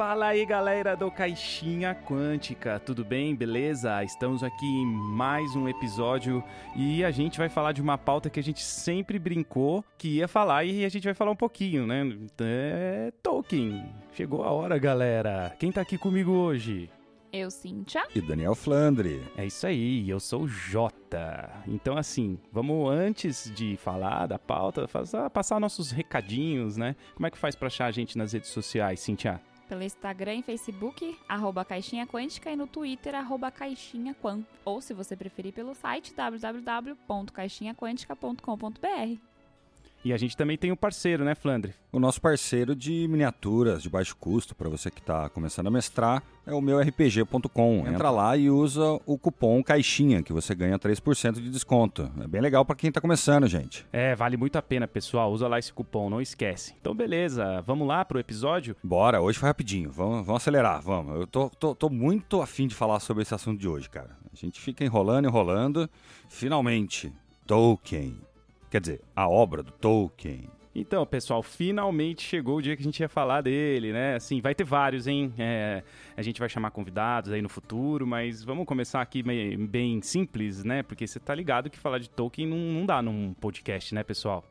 Fala aí galera do Caixinha Quântica, tudo bem? Beleza? Estamos aqui em mais um episódio e a gente vai falar de uma pauta que a gente sempre brincou que ia falar e a gente vai falar um pouquinho, né? É Tolkien. Chegou a hora, galera. Quem tá aqui comigo hoje? Eu, Cíntia. E Daniel Flandre. É isso aí, eu sou o Jota. Então, assim, vamos antes de falar da pauta, fazer, passar nossos recadinhos, né? Como é que faz pra achar a gente nas redes sociais, Cíntia? Pelo Instagram e Facebook, arroba Caixinha Quântica, e no Twitter, arroba Caixinha Quan. Ou, se você preferir, pelo site www.caixinhaquântica.com.br. E a gente também tem um parceiro, né, Flandre? O nosso parceiro de miniaturas de baixo custo, para você que está começando a mestrar, é o meurpg.com. Entra lá e usa o cupom CAIXINHA, que você ganha 3% de desconto. É bem legal para quem está começando, gente. É, vale muito a pena, pessoal. Usa lá esse cupom, não esquece. Então, beleza, vamos lá pro episódio? Bora, hoje foi rapidinho. Vamos, vamos acelerar, vamos. Eu tô, tô, tô muito afim de falar sobre esse assunto de hoje, cara. A gente fica enrolando, enrolando. Finalmente, Tolkien Quer dizer, a obra do Tolkien. Então, pessoal, finalmente chegou o dia que a gente ia falar dele, né? Assim, vai ter vários, hein? É, a gente vai chamar convidados aí no futuro, mas vamos começar aqui bem, bem simples, né? Porque você tá ligado que falar de Tolkien não, não dá num podcast, né, pessoal?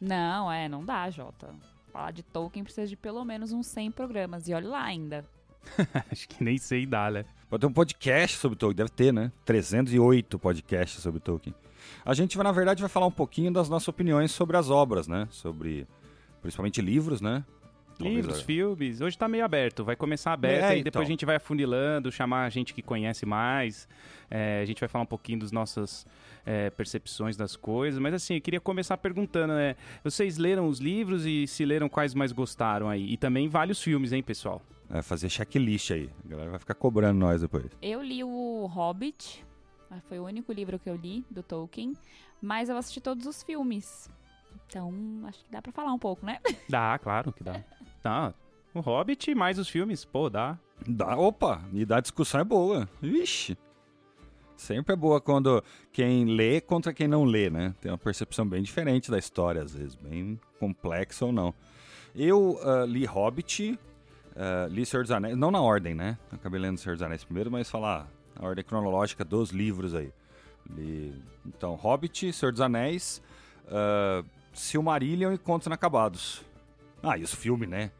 Não, é, não dá, Jota. Falar de Tolkien precisa de pelo menos uns 100 programas, e olha lá ainda. Acho que nem sei dar, né? Pode ter um podcast sobre Tolkien, deve ter, né? 308 podcasts sobre Tolkien. A gente, na verdade, vai falar um pouquinho das nossas opiniões sobre as obras, né? Sobre, principalmente livros, né? Livros, filmes. Hoje tá meio aberto. Vai começar aberto é, e depois então. a gente vai afunilando, chamar a gente que conhece mais. É, a gente vai falar um pouquinho das nossas é, percepções das coisas. Mas assim, eu queria começar perguntando, né? Vocês leram os livros e se leram quais mais gostaram aí? E também vários filmes, hein, pessoal? É, fazer checklist aí. A galera vai ficar cobrando nós depois. Eu li o Hobbit. Foi o único livro que eu li do Tolkien. Mas eu assisti todos os filmes. Então, acho que dá pra falar um pouco, né? Dá, claro que dá. Tá. O Hobbit mais os filmes, pô, dá. Dá, opa, e da discussão é boa. Vixe. Sempre é boa quando quem lê contra quem não lê, né? Tem uma percepção bem diferente da história, às vezes, bem complexa ou não. Eu uh, li Hobbit, uh, li Senhor dos Anéis, não na ordem, né? Acabei lendo Senhor dos Anéis primeiro, mas falar a ordem cronológica dos livros aí. Li, então, Hobbit, Senhor dos Anéis, uh, Silmarillion e Contos Inacabados. Ah, e os filmes, né?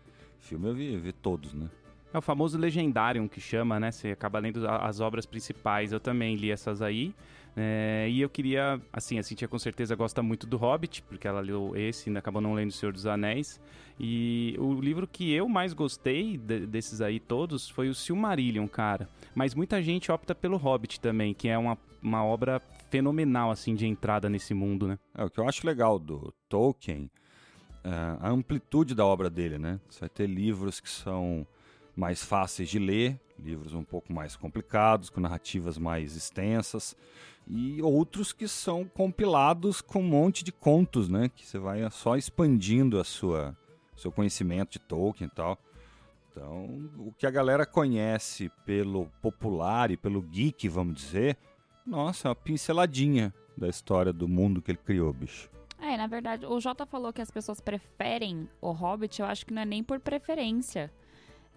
Filme eu vi, vi todos, né? É o famoso Legendarium que chama, né? Você acaba lendo as obras principais. Eu também li essas aí. É, e eu queria, assim, a Cintia com certeza gosta muito do Hobbit, porque ela leu esse e acabou não lendo O Senhor dos Anéis. E o livro que eu mais gostei de, desses aí todos foi o Silmarillion, cara. Mas muita gente opta pelo Hobbit também, que é uma, uma obra fenomenal, assim, de entrada nesse mundo, né? É, o que eu acho legal do Tolkien é a amplitude da obra dele, né? Você vai ter livros que são mais fáceis de ler, livros um pouco mais complicados, com narrativas mais extensas, e outros que são compilados com um monte de contos, né? Que você vai só expandindo a sua seu conhecimento de Tolkien e tal. Então, o que a galera conhece pelo popular e pelo geek, vamos dizer, nossa, é uma pinceladinha da história do mundo que ele criou, bicho. É, na verdade, o Jota falou que as pessoas preferem o Hobbit, eu acho que não é nem por preferência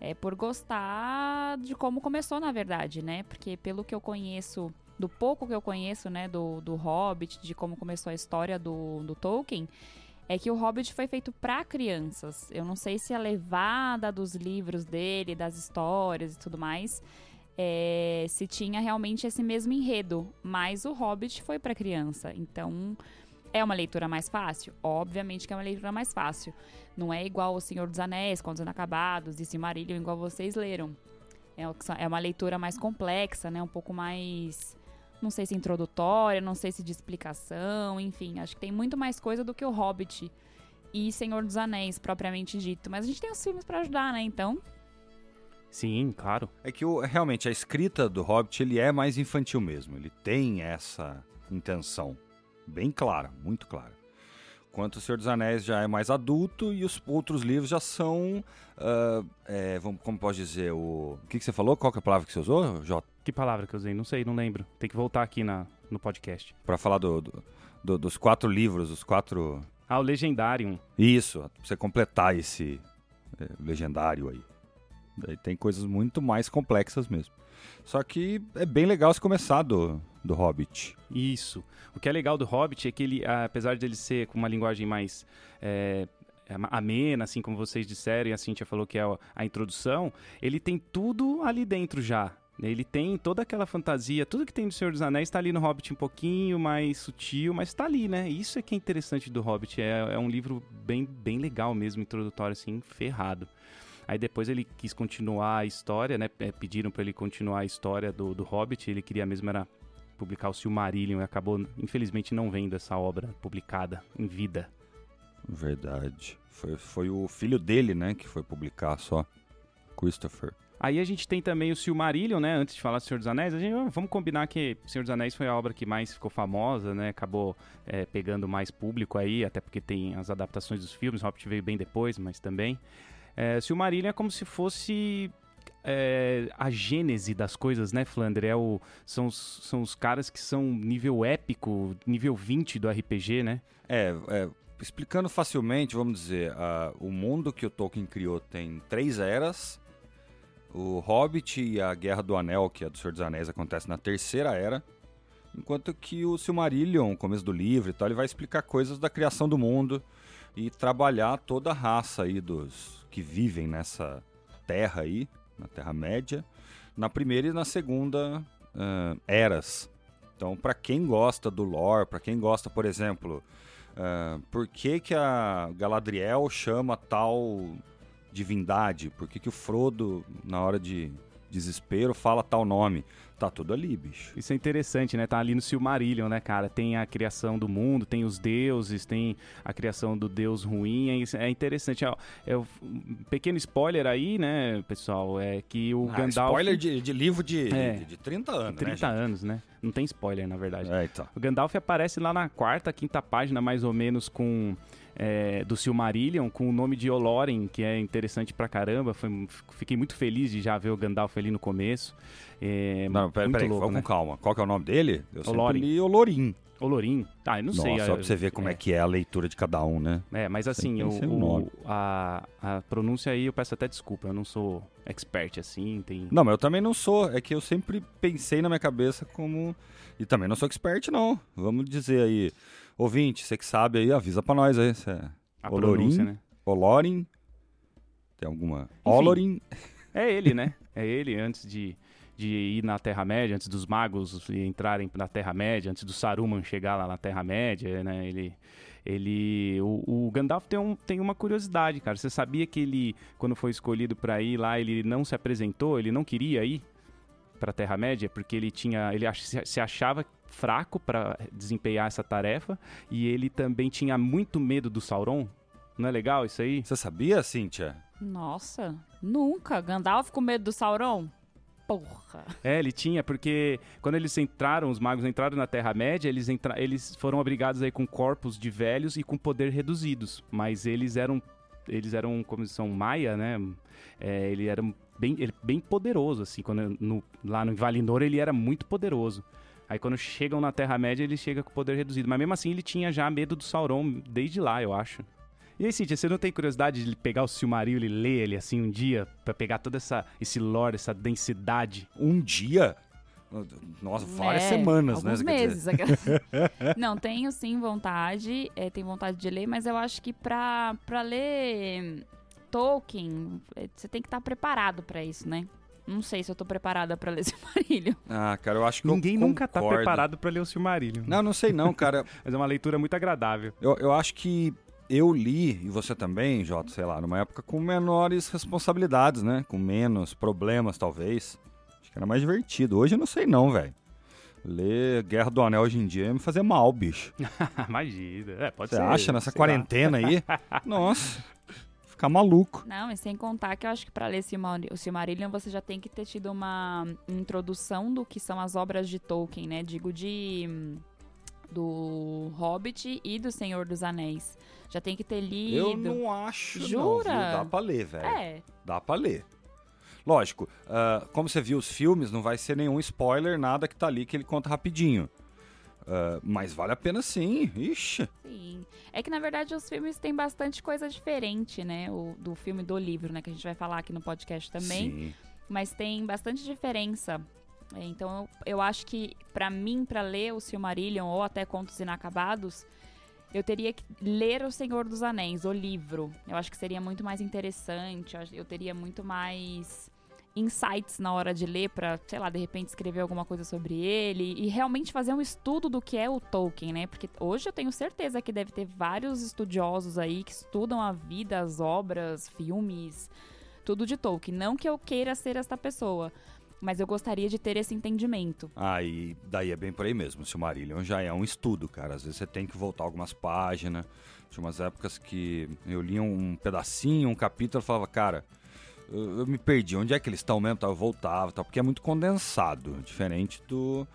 é por gostar de como começou, na verdade, né? Porque pelo que eu conheço, do pouco que eu conheço, né, do, do Hobbit, de como começou a história do, do Tolkien, é que o Hobbit foi feito para crianças. Eu não sei se a levada dos livros dele, das histórias e tudo mais, é, se tinha realmente esse mesmo enredo, mas o Hobbit foi para criança. Então, é uma leitura mais fácil? Obviamente que é uma leitura mais fácil. Não é igual O Senhor dos Anéis, Contos Inacabados e Silmarillion, igual vocês leram. É, é uma leitura mais complexa, né? Um pouco mais não sei se introdutória, não sei se de explicação, enfim, acho que tem muito mais coisa do que o Hobbit e Senhor dos Anéis, propriamente dito. Mas a gente tem os filmes para ajudar, né? Então. Sim, claro. É que o, realmente a escrita do Hobbit ele é mais infantil mesmo. Ele tem essa intenção bem clara, muito clara. Quanto o Senhor dos Anéis já é mais adulto e os outros livros já são, uh, é, vamos, como pode dizer, o... o que, que você falou? Qual que é a palavra que você usou, Jota? Que palavra que eu usei? Não sei, não lembro. Tem que voltar aqui na, no podcast. Para falar do, do, do, dos quatro livros, os quatro... Ah, o Legendarium. Isso, pra você completar esse é, legendário aí. Daí tem coisas muito mais complexas mesmo. Só que é bem legal se começar do, do Hobbit. Isso. O que é legal do Hobbit é que ele, apesar de ele ser com uma linguagem mais é, amena, assim como vocês disseram, e a Cintia falou que é a introdução, ele tem tudo ali dentro já. Ele tem toda aquela fantasia, tudo que tem do Senhor dos Anéis está ali no Hobbit um pouquinho mais sutil, mas está ali, né? Isso é que é interessante do Hobbit. É, é um livro bem, bem legal mesmo, introdutório, assim, ferrado. Aí depois ele quis continuar a história, né? É, pediram para ele continuar a história do, do Hobbit. Ele queria mesmo era publicar o Silmarillion e acabou, infelizmente, não vendo essa obra publicada em vida. Verdade. Foi, foi o filho dele, né, que foi publicar só. Christopher. Aí a gente tem também o Silmarillion, né? Antes de falar do Senhor dos Anéis, a gente, vamos combinar que Senhor dos Anéis foi a obra que mais ficou famosa, né? Acabou é, pegando mais público aí, até porque tem as adaptações dos filmes, Hobbit veio bem depois, mas também. É, Silmarillion é como se fosse é, a gênese das coisas, né, Flander? É o, são, os, são os caras que são nível épico, nível 20 do RPG, né? É, é explicando facilmente, vamos dizer, o mundo que o Tolkien criou tem três eras o Hobbit e a Guerra do Anel, que é do Senhor dos Anéis, acontece na terceira era. Enquanto que o Silmarillion, começo do livro e tal, ele vai explicar coisas da criação do mundo e trabalhar toda a raça aí dos que vivem nessa terra aí, na Terra-média, na primeira e na segunda uh, eras. Então, para quem gosta do lore, para quem gosta, por exemplo, uh, por que, que a Galadriel chama tal divindade? Por que, que o Frodo, na hora de desespero, fala tal nome? Tá tudo ali, bicho. Isso é interessante, né? Tá ali no Silmarillion, né, cara? Tem a criação do mundo, tem os deuses, tem a criação do deus ruim. É, é interessante. É, é um pequeno spoiler aí, né, pessoal? É que o ah, Gandalf. Spoiler de, de livro de, é, de, de 30 anos, 30 né, anos, né? Não tem spoiler, na verdade. É, então. O Gandalf aparece lá na quarta, quinta página, mais ou menos, com é, do Silmarillion com o nome de Olorin, que é interessante pra caramba. Foi, fiquei muito feliz de já ver o Gandalf ali no começo. É, não, peraí, peraí, louco, né? com calma. Qual que é o nome dele? Eu Olorin. li Olorin. Olorim? Ah, eu não Nossa, sei. Só pra você ver como é. é. que é a leitura de cada um, né? É, mas assim, o, o a, a pronúncia aí eu peço até desculpa, eu não sou expert assim, tem... Não, mas eu também não sou, é que eu sempre pensei na minha cabeça como... E também não sou expert, não. Vamos dizer aí, ouvinte, você que sabe aí, avisa pra nós aí. É a Olorim, né? Olorin. Tem alguma? Enfim, Olorin. É ele, né? É ele antes de, de ir na Terra-média, antes dos magos entrarem na Terra-média, antes do Saruman chegar lá na Terra-média, né? Ele. Ele. O, o, Gandalf tem, um, tem uma curiosidade, cara. Você sabia que ele, quando foi escolhido para ir lá, ele não se apresentou, ele não queria ir para Terra-média, porque ele tinha. Ele se achava fraco para desempenhar essa tarefa e ele também tinha muito medo do Sauron. Não é legal isso aí? Você sabia, Cíntia? Nossa, nunca. Gandalf com medo do Sauron? Porra. É, ele tinha, porque quando eles entraram, os magos entraram na Terra-média, eles, entra... eles foram abrigados aí com corpos de velhos e com poder reduzidos. Mas eles eram, eles eram como são maia, né? É, ele era bem, ele, bem poderoso, assim. Quando, no, lá no Valinor ele era muito poderoso. Aí quando chegam na Terra-média, ele chega com poder reduzido. Mas mesmo assim, ele tinha já medo do Sauron desde lá, eu acho. E aí, Cíntia, você não tem curiosidade de pegar o Silmarillion e ler ele assim um dia? para pegar todo essa, esse lore, essa densidade? Um dia? Nossa, várias é, semanas, né, alguns né? meses. não, tenho sim vontade, é, tenho vontade de ler, mas eu acho que pra, pra ler Tolkien, é, você tem que estar tá preparado para isso, né? Não sei se eu tô preparada para ler Silmarillion. Ah, cara, eu acho que Ninguém eu nunca tá preparado para ler o Silmarillion. Não, não sei não, cara. Mas é uma leitura muito agradável. Eu, eu acho que eu li, e você também, Jota, sei lá, numa época com menores responsabilidades, né? Com menos problemas, talvez. Acho que era mais divertido. Hoje eu não sei não, velho. Ler Guerra do Anel hoje em dia é me fazer mal, bicho. Imagina. É, pode Você ser. Você acha nessa quarentena lá. aí? Nossa ficar maluco. Não, e sem contar que eu acho que para ler o Silmarillion você já tem que ter tido uma introdução do que são as obras de Tolkien, né? Digo de do Hobbit e do Senhor dos Anéis. Já tem que ter lido. Eu não acho, Jura? Não, Dá pra ler, velho. É. Dá pra ler. Lógico, uh, como você viu os filmes, não vai ser nenhum spoiler, nada que tá ali que ele conta rapidinho. uh, mas vale a pena sim. Ixi. Sim. É que, na verdade, os filmes têm bastante coisa diferente, né? O, do filme do livro, né? Que a gente vai falar aqui no podcast também. Sim. Mas tem bastante diferença. Então, eu, eu acho que, pra mim, pra ler o Silmarillion ou até Contos Inacabados, eu teria que ler O Senhor dos Anéis, o livro. Eu acho que seria muito mais interessante. eu teria muito mais insights na hora de ler pra, sei lá, de repente escrever alguma coisa sobre ele e realmente fazer um estudo do que é o Tolkien, né? Porque hoje eu tenho certeza que deve ter vários estudiosos aí que estudam a vida, as obras, filmes, tudo de Tolkien. Não que eu queira ser esta pessoa, mas eu gostaria de ter esse entendimento. Aí, daí é bem por aí mesmo. O Silmarillion já é um estudo, cara. Às vezes você tem que voltar algumas páginas. Tinha umas épocas que eu lia um pedacinho, um capítulo, e falava, cara, eu, eu me perdi. Onde é que eles estão mesmo? Eu voltava, tal, porque é muito condensado. Diferente do,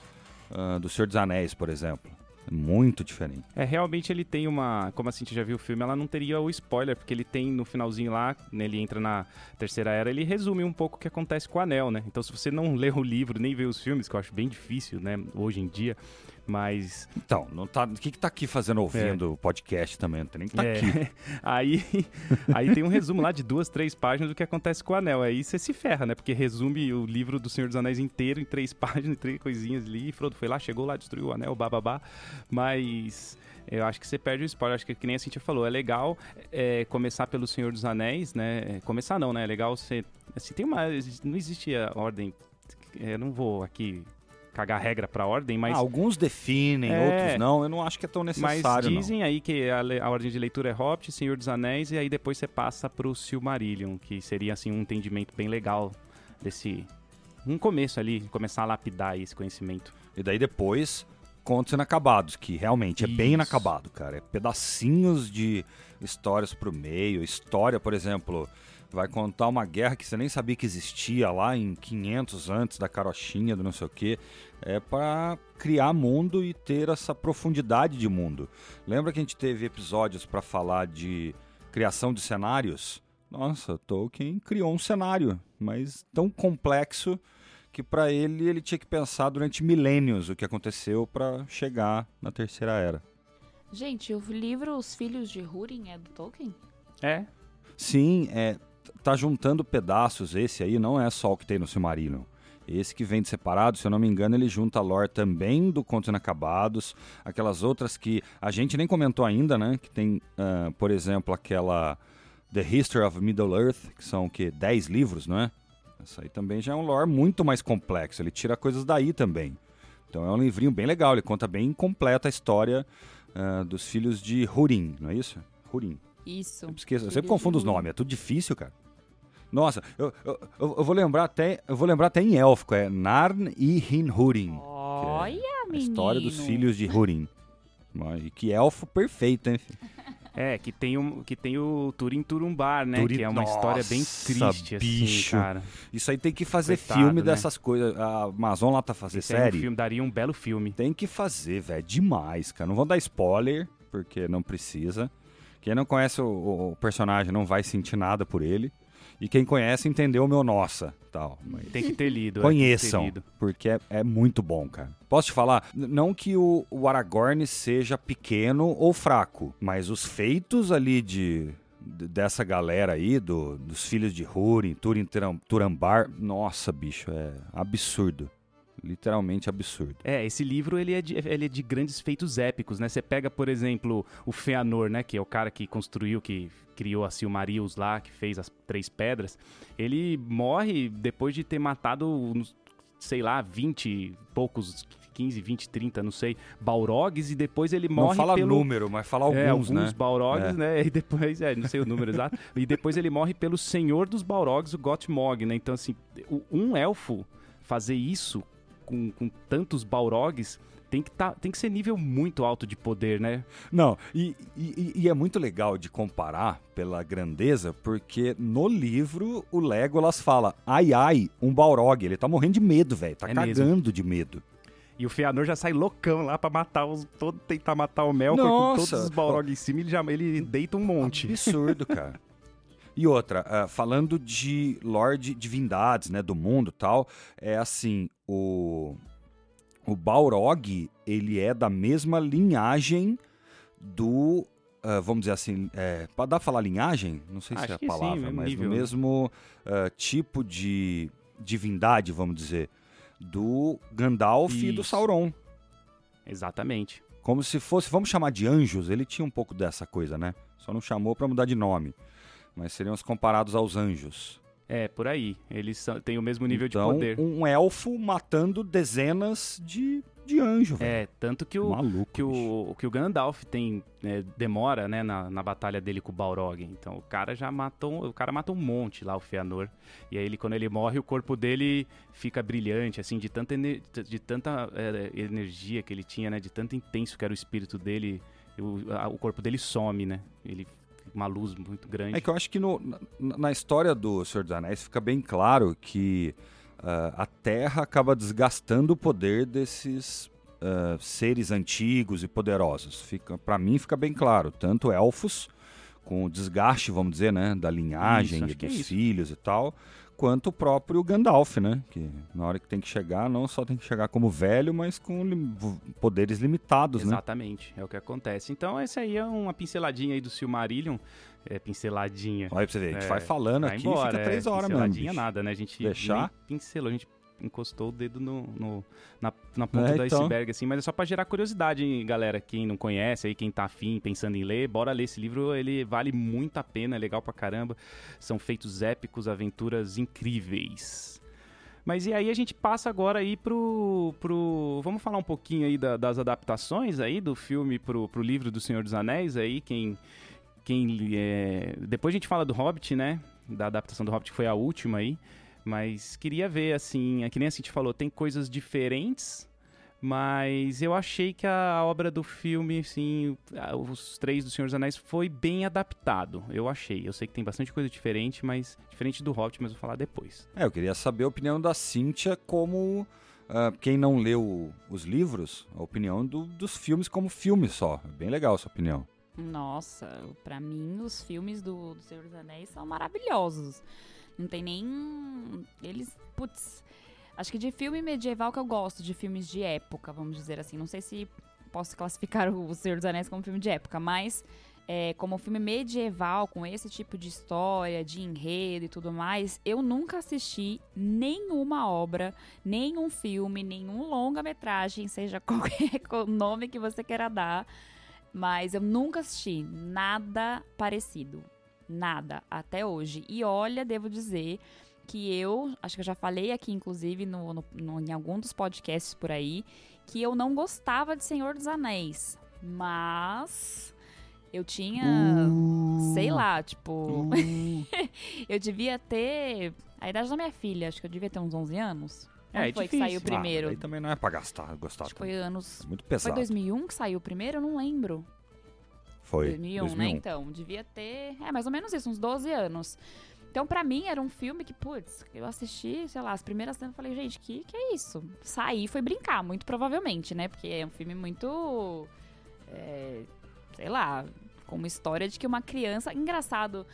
ah, do Senhor dos Anéis, por exemplo. Muito diferente. É, realmente ele tem uma. Como a Cintia já viu o filme, ela não teria o spoiler, porque ele tem no finalzinho lá, né, ele entra na Terceira Era, ele resume um pouco o que acontece com o Anel, né? Então, se você não lê o livro, nem vê os filmes, que eu acho bem difícil, né, hoje em dia, mas. Então, não tá, o que, que tá aqui fazendo ouvindo o podcast também? Não tem nem que tá é, aqui. aí, aí tem um resumo lá de duas, três páginas do que acontece com o Anel. Aí você se ferra, né? Porque resume o livro do Senhor dos Anéis inteiro em três páginas, três coisinhas ali. Frodo foi lá, chegou lá, destruiu o Anel, bababá. Mas. Eu acho que você perde o spoiler, acho que que nem a Cintia falou, é legal é, começar pelo Senhor dos Anéis, né? Começar não, né? É legal você. Assim, tem uma. Não existe a ordem. Eu não vou aqui cagar regra pra ordem, mas. Ah, alguns definem, É. outros não. Eu não acho que é tão Mas necessário, não. dizem aí que a, a ordem de leitura é Hobbit, Senhor dos Anéis, e aí depois você passa pro Silmarillion, que seria assim um entendimento bem legal desse. Um começo ali, começar a lapidar esse conhecimento. E daí depois, contos inacabados, que realmente é bem Isso. inacabado, cara. É pedacinhos de histórias pro meio. História, por exemplo, vai contar uma guerra que você nem sabia que existia lá em 500 antes da carochinha, do não sei o quê. É para criar mundo e ter essa profundidade de mundo. Lembra que a gente teve episódios para falar de criação de cenários? Nossa, Tolkien criou um cenário, mas tão complexo que para ele ele tinha que pensar durante milênios o que aconteceu para chegar na terceira era. Gente, o livro Os Filhos de Húrin é do Tolkien? É, Sim, é tá juntando pedaços esse aí, não é só o que tem no Silmarillion. Esse que vem de separado, se eu não me engano, ele junta a lore também do Contos Inacabados, aquelas outras que a gente nem comentou ainda, né? Que tem, ah, por exemplo, aquela The History of Middle Earth, que são o quê? 10 livros, não é? Essa aí também já é um lore muito mais complexo, ele tira coisas daí também. Então é um livrinho bem legal, ele conta bem completa a história ah, dos filhos de Húrin, não é isso? Húrin. Isso. Eu esqueço, eu sempre confundo os nomes, é tudo difícil, cara. Nossa, eu, eu, eu- vou lembrar até, eu vou lembrar até em élfico, é Narn e Hin-Húrin. Olha, A menino. história dos filhos de Húrin. Mas- E que elfo perfeito, hein? é, que tem, um, que tem o Turin Turumbar, né? Turin- Que é uma história bem Nossa, triste, bicho. assim, cara. Isso aí tem que fazer Coitado, filme né? dessas coisas. A Amazon lá tá fazendo Esse é um série. filme, daria um belo filme. Tem que fazer, velho. Demais, cara. Não vou dar spoiler, porque não precisa. Quem não conhece o, o- o personagem não vai sentir nada por ele. E quem conhece entendeu o meu nossa, tal. Tem que ter lido. é, tem que ter conheçam, lido. porque é, é muito bom, cara. Posso te falar? Não que o, o Aragorn seja pequeno ou fraco, mas os feitos ali de dessa galera aí, do, dos filhos de Húrin, Turin Turam- Turambar, nossa, bicho, é absurdo. Literalmente absurdo. É, esse livro ele é, de, ele é de grandes feitos épicos, né? Você pega, por exemplo, o Feanor, né? Que é o cara que construiu, que criou a Silmarils lá, que fez as três pedras. Ele morre depois de ter matado, sei lá, 20 e poucos, 15, 20, 30, não sei, Balrogs, e depois ele morre não fala pelo... número, mas fala alguns, é, alguns né? Balrogs, É. né? E depois, é, não sei o número exato. E depois ele morre pelo senhor dos Balrogs, o Gottmog, né? Então, assim, um elfo fazer isso com, com tantos Balrogs tem que, tá, tem que ser nível muito alto de poder, né? Não, e, e- e é muito legal de comparar pela grandeza, porque no livro o Legolas fala: ai ai, um Balrog. Ele tá morrendo de medo, velho. Tá É cagando mesmo. de medo. E o Feanor já sai loucão lá pra matar os. Todo, tentar matar o Melkor com Nossa! todos os Balrog em cima, ele, já, ele deita um monte. Absurdo, cara. E outra, ah, falando de Lorde Divindades, né, do mundo e tal, é assim, o, o Balrog, ele é da mesma linhagem do. Uh, vamos dizer assim, é, dá pra falar linhagem? Não sei Acho se é a palavra, sim, mas nível. no mesmo uh, tipo de divindade, vamos dizer, do Gandalf e do Isso. Sauron. Exatamente. Como se fosse, vamos chamar de anjos, ele tinha um pouco dessa coisa, né? Só não chamou pra mudar de nome. Mas seriam os comparados aos anjos. É, por aí. Eles têm o mesmo nível então, de poder. um elfo matando dezenas de, de anjos, velho. É, tanto que o, Maluco, que bicho. o, que o Gandalf tem né, demora, né, na, na batalha dele com o Balrog. Então o cara já matou, o cara matou um monte lá o Feanor. E aí ele quando ele morre, o corpo dele fica brilhante, assim, de tanta ener- de tanta é, energia que ele tinha, né, de tanto intenso que era o espírito dele, o, a- o corpo dele some, né? Ele uma luz muito grande. É que eu acho que no- na, na história do Senhor dos Anéis fica bem claro que ah, a Terra acaba desgastando o poder desses ah, seres antigos e poderosos. Fica, para mim fica bem claro, tanto elfos com o desgaste, vamos dizer, né, da linhagem Isso, e é dos isso. filhos e tal, quanto o próprio Gandalf, né, que na hora que tem que chegar, não só tem que chegar como velho, mas com lim- poderes limitados, né? Exatamente, é o que acontece. Então, essa aí é uma pinceladinha aí do Silmarillion. É, pinceladinha. Olha pra você ver, a gente É, vai falando aqui embora, fica três é, horas mesmo. pinceladinha bicho. nada, né? A gente Deixar? pincelou, a gente encostou o dedo no, no- na, na ponta É, do então. iceberg, assim, mas é só pra gerar curiosidade, hein, galera. Quem não conhece aí, quem tá afim, pensando em ler, bora ler esse livro, ele vale muito a pena, é legal pra caramba. São feitos épicos, aventuras incríveis. Mas e aí a gente passa agora aí pro. pro vamos falar um pouquinho aí da- das adaptações aí do filme pro, pro livro do Senhor dos Anéis aí, quem. quem é... Depois a gente fala do Hobbit, né? Da adaptação do Hobbit, que foi a última aí. Mas queria ver, assim, é que nem a gente falou, tem coisas diferentes, mas eu achei que a obra do filme, assim, os três do Senhor dos Anéis, foi bem adaptado. Eu achei. Eu sei que tem bastante coisa diferente, mas diferente do Hobbit, mas vou falar depois. É, eu queria saber a opinião da Cíntia como ah, quem não leu os livros, a opinião do- dos filmes como filme só. É Bem legal essa opinião. Nossa, pra mim os filmes do, do Senhor dos Anéis são maravilhosos. Não tem nem. Eles. Putz. Acho que de filme medieval que eu gosto, de filmes de época, vamos dizer assim. Não sei se posso classificar o Senhor dos Anéis como filme de época, mas é, como filme medieval, com esse tipo de história, de enredo e tudo mais, eu nunca assisti nenhuma obra, nenhum filme, nenhum longa-metragem, seja qualquer nome que você queira dar. Mas eu nunca assisti nada parecido. Nada, até hoje. E olha, devo dizer que eu, acho que eu já falei aqui, inclusive, no, no- no- em algum dos podcasts por aí, que eu não gostava de Senhor dos Anéis. Mas eu tinha, sei lá, tipo. eu devia ter a idade da minha filha, acho que eu devia ter uns 11 anos. É, Quando é foi que difícil. saiu primeiro? Ah, aí também não é pra gastar, gostar. acho que foi anos. É muito Foi pesado. 2001 que saiu o primeiro? Eu não lembro. Foi. 2001, né? Então, devia ter. É, mais ou menos isso, uns 12 anos. Então, pra mim, era um filme que, putz, eu assisti, sei lá, as primeiras cenas e falei, gente, que que é isso? Saí e foi brincar, muito provavelmente, né? Porque é um filme muito. é, sei lá, com uma história de que uma criança. Engraçado,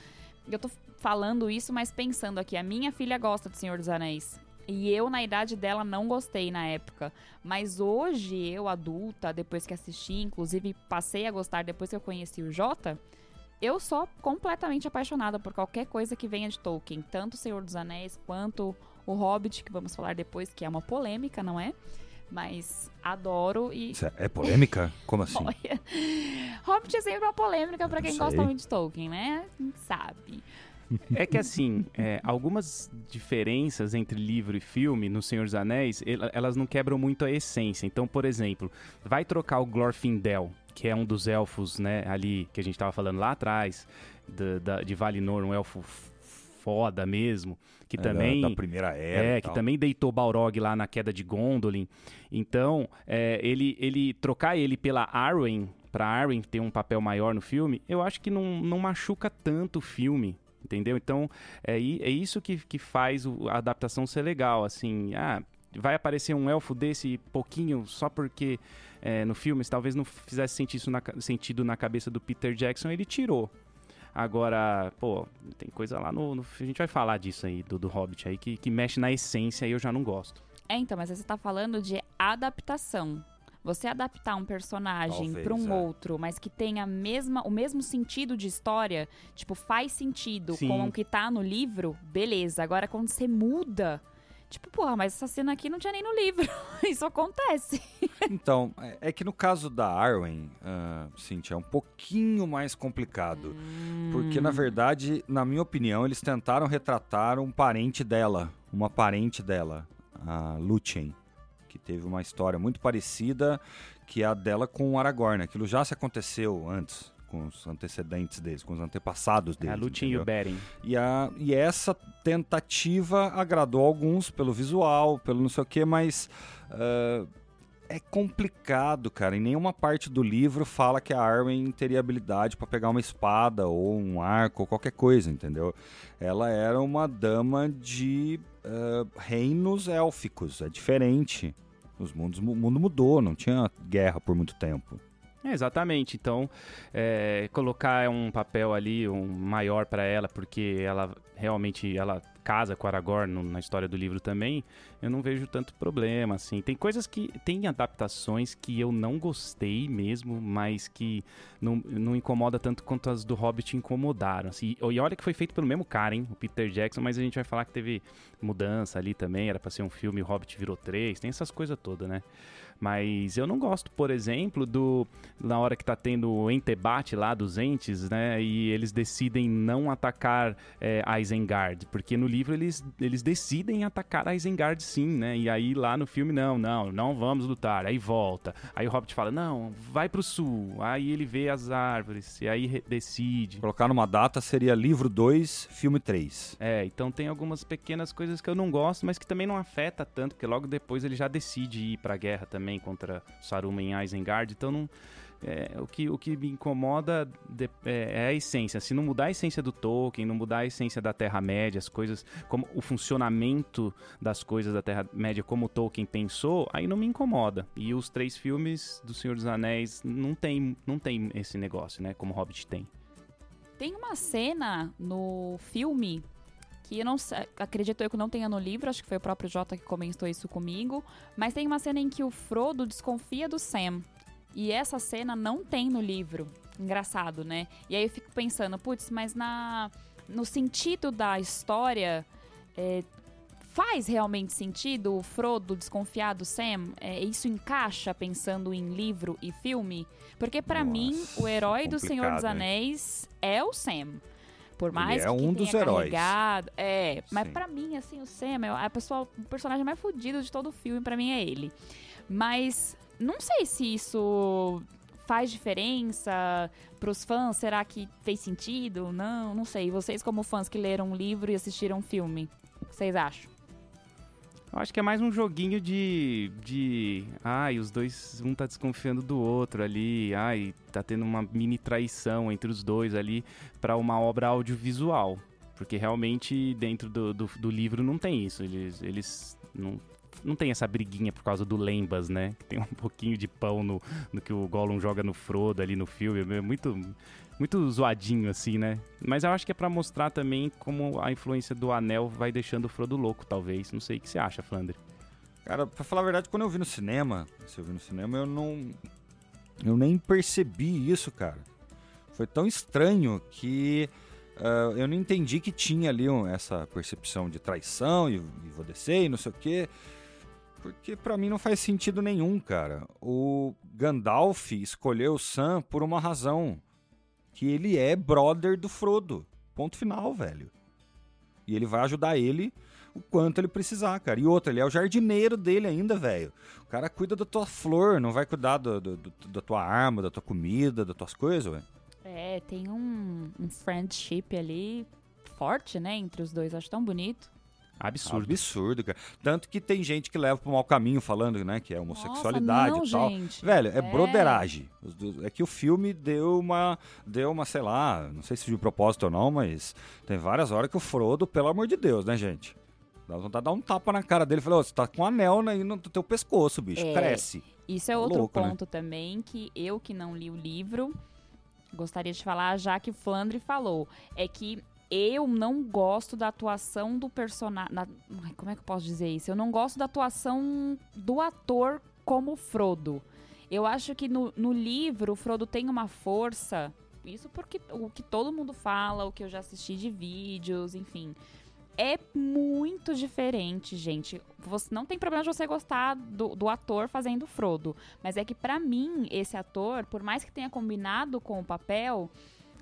eu tô falando isso, mas pensando aqui, a minha filha gosta de Senhor dos Anéis. E eu, na idade dela, não gostei na época. Mas hoje, eu adulta, depois que assisti, inclusive passei a gostar depois que eu conheci o Jota, eu sou completamente apaixonada por qualquer coisa que venha de Tolkien. Tanto o Senhor dos Anéis quanto o Hobbit, que vamos falar depois, que é uma polêmica, não é? Mas adoro e. Isso é- polêmica? Como assim? Hobbit é sempre uma polêmica Não quem gosta muito de Tolkien, né? Gente sabe. É que assim, é, algumas diferenças entre livro e filme no Senhor dos Anéis, el- elas não quebram muito a essência. Então, por exemplo, vai trocar o Glorfindel, que é um dos elfos, né, ali que a gente tava falando lá atrás, da- da- de Valinor, um elfo foda mesmo, que É, também... Da, primeira era. É, que também deitou Balrog lá na queda de Gondolin. Então, é, ele, ele trocar ele pela Arwen, pra Arwen ter um papel maior no filme, eu acho que não, não machuca tanto o filme. Entendeu? Então, é, é isso que, que faz a adaptação ser legal. Assim, ah, vai aparecer um elfo desse pouquinho só porque é, no filme talvez não fizesse sentido, na, sentido na cabeça do Peter Jackson, ele tirou. Agora, pô, tem coisa lá no, no- A gente vai falar disso aí, do, do Hobbit aí, que, que mexe na essência e eu já não gosto. É, então, mas você tá falando de adaptação. Você adaptar um personagem para um é. outro, mas que tenha mesma, o mesmo sentido de história, tipo, faz sentido Sim. com o que tá no livro, beleza. Agora, quando você muda, tipo, porra, mas essa cena aqui não tinha nem no livro. Isso acontece. Então, é, é que no caso da Arwen, ah, Cintia, é um pouquinho mais complicado. Porque, na verdade, na minha opinião, eles tentaram retratar um parente dela, uma parente dela, a Lúthien, que teve uma história muito parecida que é a dela com o Aragorn. Aquilo já se aconteceu antes, com os antecedentes deles, com os antepassados É deles. a Lutin e o Beren. E, a, e essa tentativa agradou alguns pelo visual, pelo não sei o que, mas ah, é complicado, cara. Em nenhuma parte do livro fala que a Arwen teria habilidade para pegar uma espada ou um arco ou qualquer coisa, entendeu? Ela era uma dama de ah, reinos élficos, é diferente. Os mundos, o mundo mudou, não tinha guerra por muito tempo. É, exatamente. Então, é, colocar um papel ali um maior para ela, porque ela realmente ela casa com Aragorn na história do livro também, eu não vejo tanto problema, assim. Tem coisas que... Tem adaptações que eu não gostei mesmo, mas que não, não incomoda tanto quanto as do Hobbit incomodaram, assim. E olha que foi feito pelo mesmo cara, hein? O Peter Jackson, mas a gente vai falar que teve mudança ali também, era pra ser um filme, o Hobbit virou três, tem essas coisas todas, né? Mas eu não gosto, por exemplo, do na hora que tá tendo o entebate lá dos entes, né? E eles decidem não atacar é, Isengard, porque no livro eles, eles decidem atacar Isengard sim, né? E aí lá no filme, não, não, não vamos lutar. Aí volta. Aí o Hobbit fala, não, vai pro sul. Aí ele vê as árvores, e aí decide. Colocar numa data seria livro 2, filme 3. É, então tem algumas pequenas coisas que eu não gosto, mas que também não afeta tanto, porque logo depois ele já decide ir pra guerra também contra Saruman em Isengard, então não... é, o, que, o que me incomoda de- é, é a essência. Se não mudar a essência do Tolkien, não mudar a essência da Terra-média, as coisas, como o funcionamento das coisas da Terra-média, como o Tolkien pensou, aí não me incomoda. E os três filmes do Senhor dos Anéis não tem, não tem esse negócio, né? Como Hobbit tem. Tem uma cena no filme que eu não acredito eu que não tenha no livro, acho que foi o próprio Jota que comentou isso comigo, mas tem uma cena em que o Frodo desconfia do Sam. E essa cena não tem no livro. Engraçado, né? E aí eu fico pensando, putz, mas na no sentido da história, é, faz realmente sentido o Frodo desconfiar do Sam? É, isso encaixa pensando em livro e filme? Porque pra Nossa, mim, o herói do Senhor dos complicado, hein? Anéis é o Sam. Por mais é que um dos heróis. carregado, é, mas pra mim assim, o Sam é a pessoa, o personagem mais fodido de todo o filme pra mim é ele. Mas não sei se isso faz diferença pros fãs, será que fez sentido? Não, não sei. Vocês como fãs que leram um livro e assistiram um filme, o que vocês acham? Eu acho que é mais um joguinho de. de. Ai, os dois. Um tá desconfiando do outro ali. Ai, tá tendo uma mini traição entre os dois ali pra uma obra audiovisual. Porque realmente dentro do, do, do livro não tem isso. Eles, eles não, não tem essa briguinha por causa do Lembas, né? Que tem um pouquinho de pão no, no que o Gollum joga no Frodo ali no filme. É muito, muito zoadinho assim, né? Mas eu acho que é pra mostrar também como a influência do anel vai deixando o Frodo louco, talvez. Não sei o que você acha, Flandre. Cara, pra falar a verdade, quando eu vi no cinema, se eu vi no cinema, eu não. Eu nem percebi isso, cara. Foi tão estranho que ah, eu não entendi que tinha ali um- essa percepção de traição e, e vou descer e não sei o quê. Porque pra mim não faz sentido nenhum, cara. O Gandalf escolheu o Sam por uma razão. Que ele é brother do Frodo. Ponto final, velho. E ele vai ajudar ele o quanto ele precisar, cara. E outra, ele é o jardineiro dele ainda, velho. O cara cuida da tua flor, não vai cuidar do- do- do- da tua arma, da tua comida, das tuas coisas, velho. É, tem um, um friendship ali forte, né, entre os dois. Acho tão bonito. Absurdo. Absurdo, cara. Tanto que tem gente que leva pro mau caminho falando, né, que é homossexualidade Nossa, e tal. não, gente. Velho, é, É. broderagem. É que o filme deu uma, deu uma, sei lá, não sei se de propósito ou não, mas tem várias horas que o Frodo, pelo amor de Deus, né, gente? Dá vontade de dar um tapa na cara dele e falar, "Ô, você tá com um anel aí no teu pescoço, bicho, É. cresce. Isso é Tá outro louco, né? ponto também que eu que não li o livro gostaria de falar, já que o Flandre falou, é que eu não gosto da atuação do personagem. Como é que eu posso dizer isso? Eu não gosto da atuação do ator como Frodo. Eu acho que no, no livro o Frodo tem uma força. Isso porque o que todo mundo fala, o que eu já assisti de vídeos, enfim. É muito diferente, gente. Você não tem problema de você gostar do, do ator fazendo Frodo. Mas é que, para mim, esse ator, por mais que tenha combinado com o papel,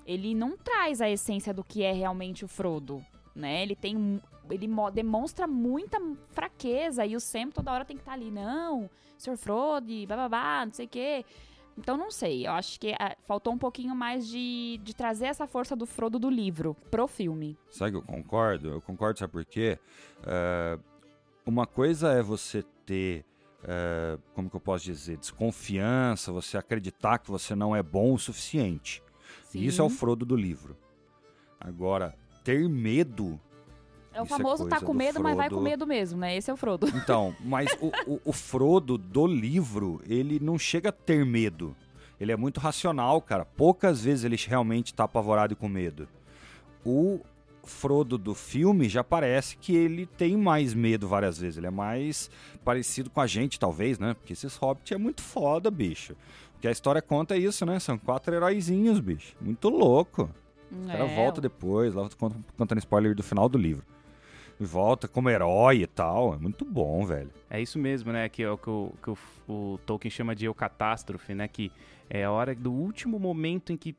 ele não traz a essência do que é realmente o Frodo. Né? Ele tem. Ele demonstra muita fraqueza e o Sam toda hora tem que estar tá ali, não, Sr. Frodo, bababá, não sei o quê. Então não sei, eu acho que é, faltou um pouquinho mais de, de trazer essa força do Frodo do livro pro filme. Sabe que eu concordo? Eu concordo, sabe por quê? Uh, uma coisa é você ter, uh, como que eu posso dizer, desconfiança, você acreditar que você não é bom o suficiente. Sim. Isso é o Frodo do livro. Agora, ter medo é o é famoso é tá com medo, mas vai com medo mesmo, né? Esse é o Frodo. Então, mas o, o, o, Frodo do livro, ele não chega a ter medo. Ele é muito racional, cara. Poucas vezes ele realmente tá apavorado e com medo. O Frodo do filme já parece que ele tem mais medo várias vezes. Ele é mais parecido com a gente, talvez, né? Porque esses hobbits é muito foda, bicho. Porque a história conta isso, né? São quatro heróizinhos, bicho. Muito louco. O cara é. volta depois, lá contando spoiler do final do livro volta como herói e tal. É muito bom, velho. É isso mesmo, né? Que é o que, o, que o, o Tolkien chama de eucatástrofe, né? Que é a hora do último momento em que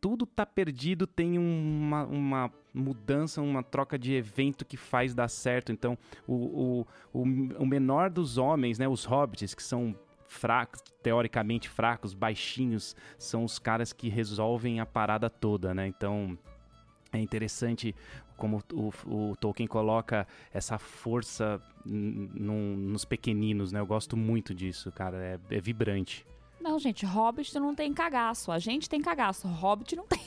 tudo tá perdido, tem uma, uma mudança, uma troca de evento que faz dar certo. Então, o, o, o, o menor dos homens, né? Os hobbits, que são fracos, teoricamente fracos, baixinhos, são os caras que resolvem a parada toda, né? Então, é interessante como o, o, Tolkien coloca essa força nos pequeninos, né? Eu gosto muito disso, cara. É, é, vibrante. Não, gente, Hobbit não tem cagaço. A gente tem cagaço. Hobbit não tem.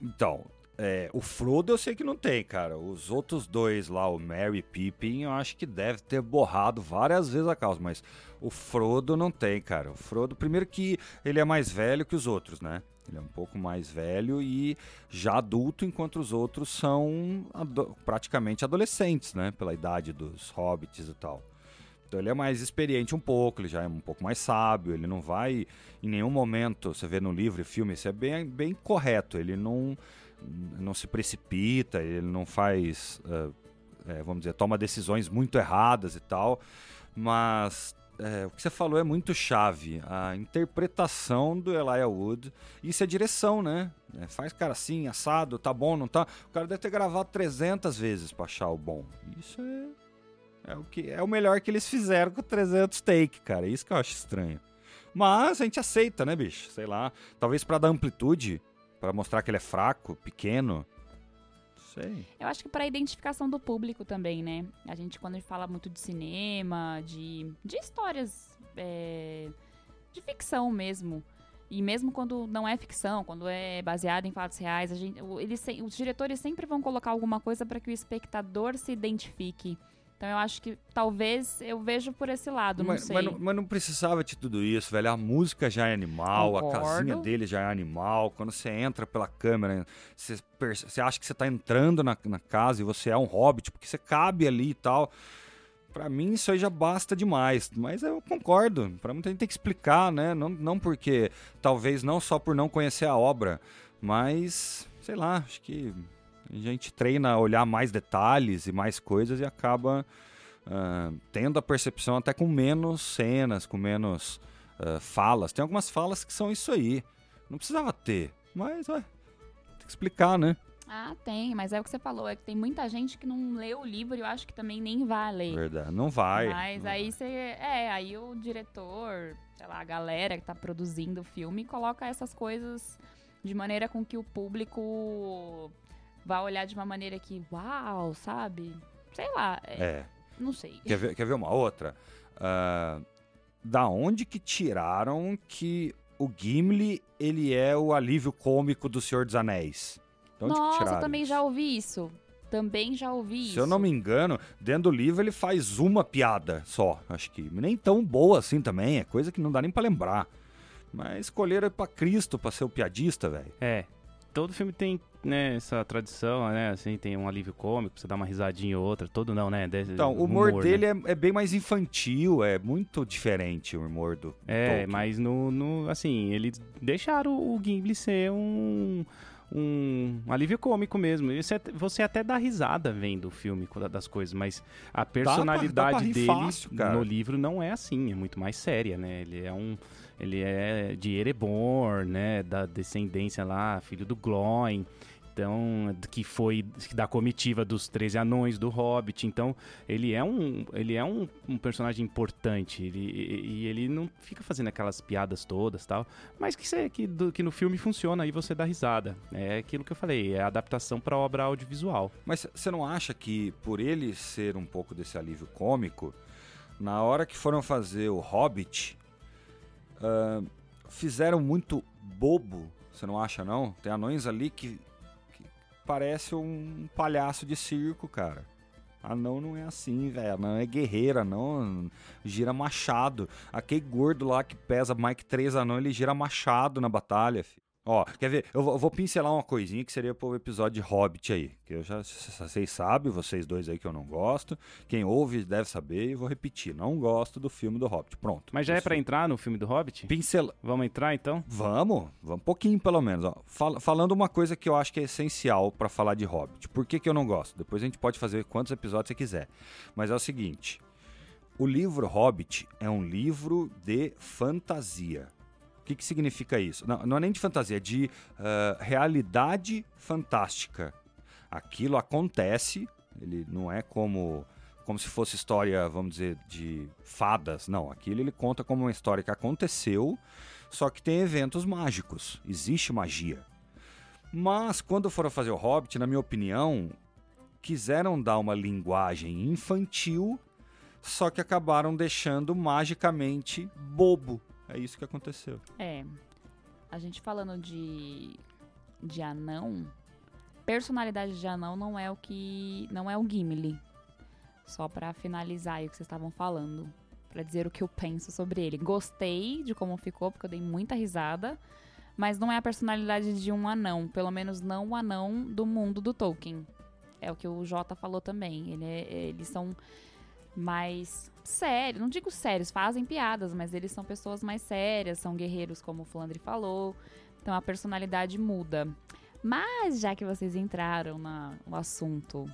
então, é, o Frodo eu sei que não tem, cara. Os outros dois lá, o Merry e Pippin, eu acho que deve ter borrado várias vezes a causa, mas o Frodo não tem, cara. O Frodo, primeiro que ele é mais velho que os outros, né? Ele é um pouco mais velho e já adulto, enquanto os outros são ado praticamente adolescentes, né? Pela idade dos hobbits e tal. Então ele é mais experiente um pouco, ele já é um pouco mais sábio, ele não vai em nenhum momento, você vê no livro e filme, isso é bem, bem correto, ele não, não se precipita, ele não faz, uh, é, vamos dizer, toma decisões muito erradas e tal, mas é, o que você falou é muito chave. A interpretação do Elijah Wood. Isso é direção, né? É, faz cara assim, assado, tá bom, não tá? O cara deve ter gravado 300 vezes pra achar o bom. Isso é, é o que é o melhor que eles fizeram com 300 take, cara. Isso que eu acho estranho. Mas a gente aceita, né, bicho? Sei lá. Talvez para dar amplitude, para mostrar que ele é fraco, pequeno, sei. Eu acho que para identificação do público também, né? A gente, quando a gente fala muito de cinema, de, de histórias é, de ficção mesmo. E mesmo quando não é ficção, quando é baseado em fatos reais, a gente, eles, os diretores sempre vão colocar alguma coisa para que o espectador se identifique. Então eu acho que talvez eu vejo por esse lado, mas, não sei. Mas não, mas não, precisava de tudo isso, velho. A música já é animal, Concordo. a casinha dele já é animal. Quando você entra pela câmera, você, você acha que você tá entrando na, na casa e você é um hobbit, porque você cabe ali e tal. Pra mim isso aí já basta demais, mas eu concordo. Pra muita gente tem que explicar, né? Não, não porque, talvez não só por não conhecer a obra, mas, sei lá, acho que a gente treina a olhar mais detalhes e mais coisas e acaba uh, tendo a percepção até com menos cenas, com menos uh, falas. Tem algumas falas que são isso aí. Não precisava ter, mas ué, tem que explicar, né? Ah, tem, mas é o que você falou, é que tem muita gente que não lê o livro e eu acho que também nem vai ler. Verdade, não vai. Mas não aí você. É, aí o diretor, sei lá, a galera que tá produzindo o filme coloca essas coisas de maneira com que o público vai olhar de uma maneira que, uau, sabe? Sei lá. É. é. Não sei. Quer ver, quer ver uma outra? Uh, da onde que tiraram que o Gimli ele é o alívio cômico do Senhor dos Anéis? Nossa, eu também já ouvi isso. Também já ouvi Se isso. Se eu não me engano, dentro do livro ele faz uma piada só. Acho que nem tão boa assim também. É coisa que não dá nem para lembrar. Mas escolheram para Cristo para ser o piadista, velho. É, todo filme tem né, essa tradição, né? Assim, tem um alívio cômico, você dá uma risadinha ou outra, todo não, né? Então, o humor, humor dele né? é, é, bem mais infantil, é muito diferente o humor do. É, Tolkien. mas no, no. Assim, eles deixaram o Gimli ser um um, alívio cômico mesmo. Você, você até dá risada vendo o filme das coisas, mas a personalidade dá pra, dá pra dele fácil, no livro não é assim, é muito mais séria, né? Ele é um. Ele é de Ereborn, né? Da descendência lá, filho do Glóin então que foi da comitiva dos 13 anões do Hobbit. Então ele é um ele é um, um personagem importante ele, e, e, ele não fica fazendo aquelas piadas todas tal, mas que, que, do, que no filme funciona e você dá risada. É aquilo que eu falei, é a adaptação para obra audiovisual. Mas você não acha que por ele ser um pouco desse alívio cômico, na hora que foram fazer o Hobbit, uh, fizeram muito bobo você não acha, não? Tem anões ali que parece um palhaço de circo, cara. Anão não é assim, velho. Anão é guerreira, não gira machado. Aquele gordo lá que pesa que três anão, ele gira machado na batalha, filho. Ó, quer ver? Eu vou, pincelar uma coisinha que seria pro episódio de Hobbit aí. Que eu já, vocês sabem, vocês dois aí que eu não gosto. Quem ouve deve saber e vou repetir. Não gosto do filme do Hobbit. Pronto. Mas já é para entrar no filme do Hobbit? Pincela. Vamos entrar então? Vamos, vamos um pouquinho pelo menos. Ó. Fal falando uma coisa que eu acho que é essencial para falar de Hobbit. Por que, que eu não gosto? Depois a gente pode fazer quantos episódios você quiser. Mas é o seguinte: o livro Hobbit é um livro de fantasia que, que significa isso? Não, não é nem de fantasia, é de uh, realidade fantástica. Aquilo acontece, ele não é como como se fosse história, vamos dizer, de fadas. Não, aquilo ele conta como uma história que aconteceu, só que tem eventos mágicos. Existe magia. Mas quando foram fazer o Hobbit, na minha opinião, quiseram dar uma linguagem infantil, só que acabaram deixando magicamente bobo. É isso que aconteceu. É. A gente falando de, de anão, personalidade de anão não é o que. não é o Gimli. Só para finalizar aí o que vocês estavam falando. para dizer o que eu penso sobre ele. Gostei de como ficou, porque eu dei muita risada. Mas não é a personalidade de um anão. Pelo menos não o anão do mundo do Tolkien. É o que o Jota falou também. Ele é, eles são mais sérios. Não digo sérios, fazem piadas, mas eles são pessoas mais sérias, são guerreiros, como o Flandre falou. Então a personalidade muda. Mas já que vocês entraram na, no assunto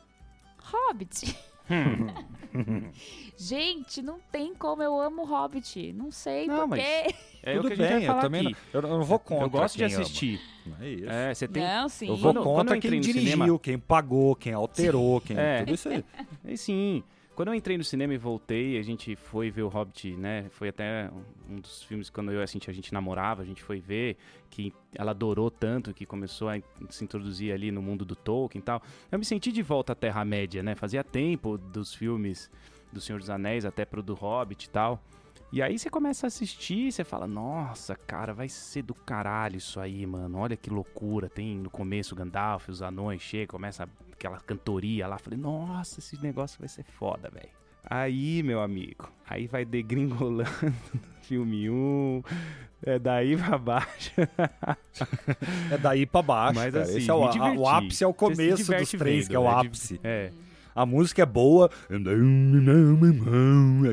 Hobbit. Hum. gente, não tem como eu amo Hobbit. Não sei não, porquê. É Tudo bem, eu também. Não, eu não vou contra. Eu gosto de assistir. Ama. É isso. É, você tem... Não, sim. Eu vou quando, contra quando eu quem dirigiu, cinema... quem pagou, quem alterou, quem. É. Tudo isso aí. E sim. Quando eu entrei no cinema e voltei, a gente foi ver o Hobbit, né? Foi até um dos filmes quando eu assim, a gente namorava, a gente foi ver, que ela adorou tanto que começou a se introduzir ali no mundo do Tolkien e tal. Eu me senti de volta à Terra-média, né? Fazia tempo dos filmes do Senhor dos Anéis até pro do Hobbit e tal. E aí você começa a assistir e você fala, nossa, cara, vai ser do caralho isso aí, mano. Olha que loucura. Tem no começo Gandalf, os anões chegam, começa aquela cantoria lá. Falei, nossa, esse negócio vai ser foda, velho. Aí, meu amigo, aí vai degringolando filme 1, é daí pra baixo. é daí pra baixo. Mas cara. assim, Esse é o, o ápice é o começo dos três, vendo, que é o né? ápice. É a música é boa.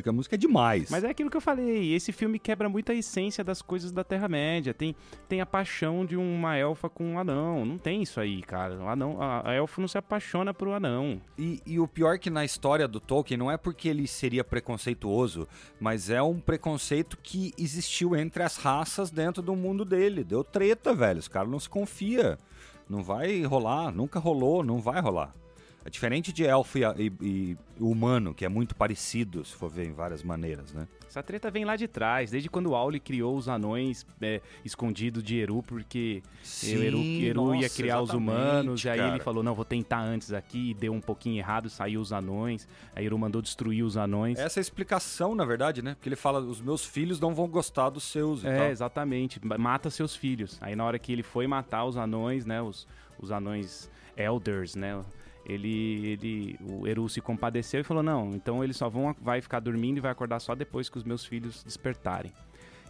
A música é demais. Mas é aquilo que eu falei. Esse filme quebra muito a essência das coisas da Terra-média. Tem, tem a paixão de uma elfa com um anão. Não tem isso aí, cara. O anão, a, a elfa não se apaixona por um anão. E, e o pior que na história do Tolkien não é porque ele seria preconceituoso, mas é um preconceito que existiu entre as raças dentro do mundo dele. Deu treta, velho. Os caras não se confia. Não vai rolar, nunca rolou, não vai rolar. É diferente de elfo e, e, e, humano, que é muito parecido, se for ver em várias maneiras, né? Essa treta vem lá de trás, desde quando o Auli criou os anões é, escondidos de Eru, porque Sim, Eru, Eru nossa, ia criar os humanos, e aí ele falou, não, vou tentar antes aqui, e deu um pouquinho errado, saiu os anões, aí Eru mandou destruir os anões. Essa é a explicação, na verdade, né? Porque ele fala, os meus filhos não vão gostar dos seus É, tal. exatamente, mata seus filhos. Aí na hora que ele foi matar os anões, né, os, os anões elders, né, ele, ele, o Eru se compadeceu e falou: não, então eles só vão vai ficar dormindo e vai acordar só depois que os meus filhos despertarem.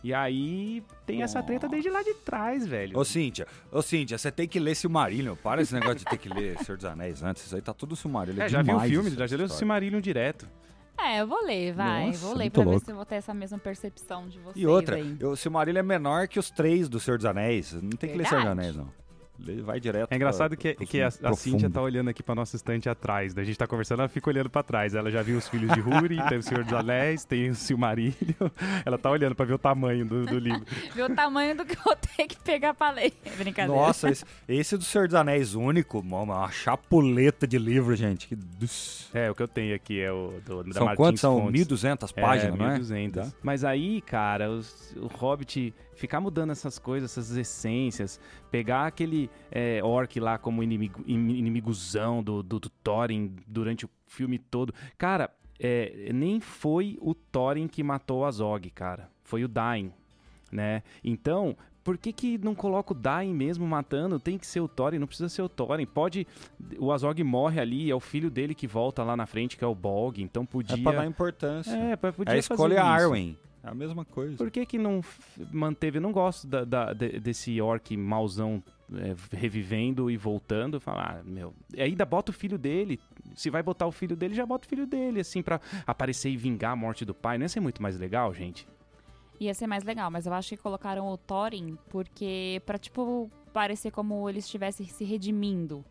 E aí tem essa treta desde lá de trás, velho. Ô, Cíntia, ô, Cíntia, você tem que ler Silmarillion. Para esse negócio de ter que ler Senhor dos Anéis antes. Isso aí tá tudo Silmarillion. É, É, já viu o filme, já leu. Silmarillion direto. É, eu vou ler, vai. Nossa, vou ler pra ver louco. se eu vou ter essa mesma percepção de vocês E outra, aí. o Silmarillion é menor que os três do Senhor dos Anéis. Não tem que ler Senhor dos Verdade. Anéis, não. Vai direto. É engraçado pra- que, que a, a Cíntia tá olhando aqui pra nossa estante atrás. né? A gente tá conversando, ela fica olhando pra trás. Ela já viu os filhos de Huri, tem o Senhor dos Anéis, tem o Silmarillion. Ela tá olhando pra ver o tamanho do, do livro. Ver o tamanho do que eu vou ter que pegar pra ler. É brincadeira. Nossa, esse, esse do Senhor dos Anéis único, mano, uma chapuleta de livro, gente. Que... É, o que eu tenho aqui é o do, da São Martins quantos? São Fontes. 1.200 páginas, é, não é? 1200. Tá. Mas aí, cara, os- o Hobbit ficar mudando essas coisas, essas essências, pegar aquele é, orc lá como inimigo, in- inimigozão do, do, do Thorin durante o filme todo. Cara, é, nem foi o Thorin que matou o Azog, cara. Foi o Dain, né? Então, por que que não coloca o Dain mesmo matando? Tem que ser o Thorin, não precisa ser o Thorin. Pode... O Azog morre ali, é o filho dele que volta lá na frente, que é o Bolg, então podia... É pra dar importância. É, pra- podia a escolha é fazer isso. Arwen. É a mesma coisa. Por que que não manteve? Eu não gosto da- da- de- desse orc mauzão é, revivendo e voltando. Falar, ah, meu. e Ainda bota o filho dele. Se vai botar o filho dele, já bota o filho dele, assim, pra aparecer e vingar a morte do pai. Não ia ser muito mais legal, gente? Ia ser mais legal, mas eu acho que colocaram o Thorin porque pra, tipo, parecer como ele estivesse se redimindo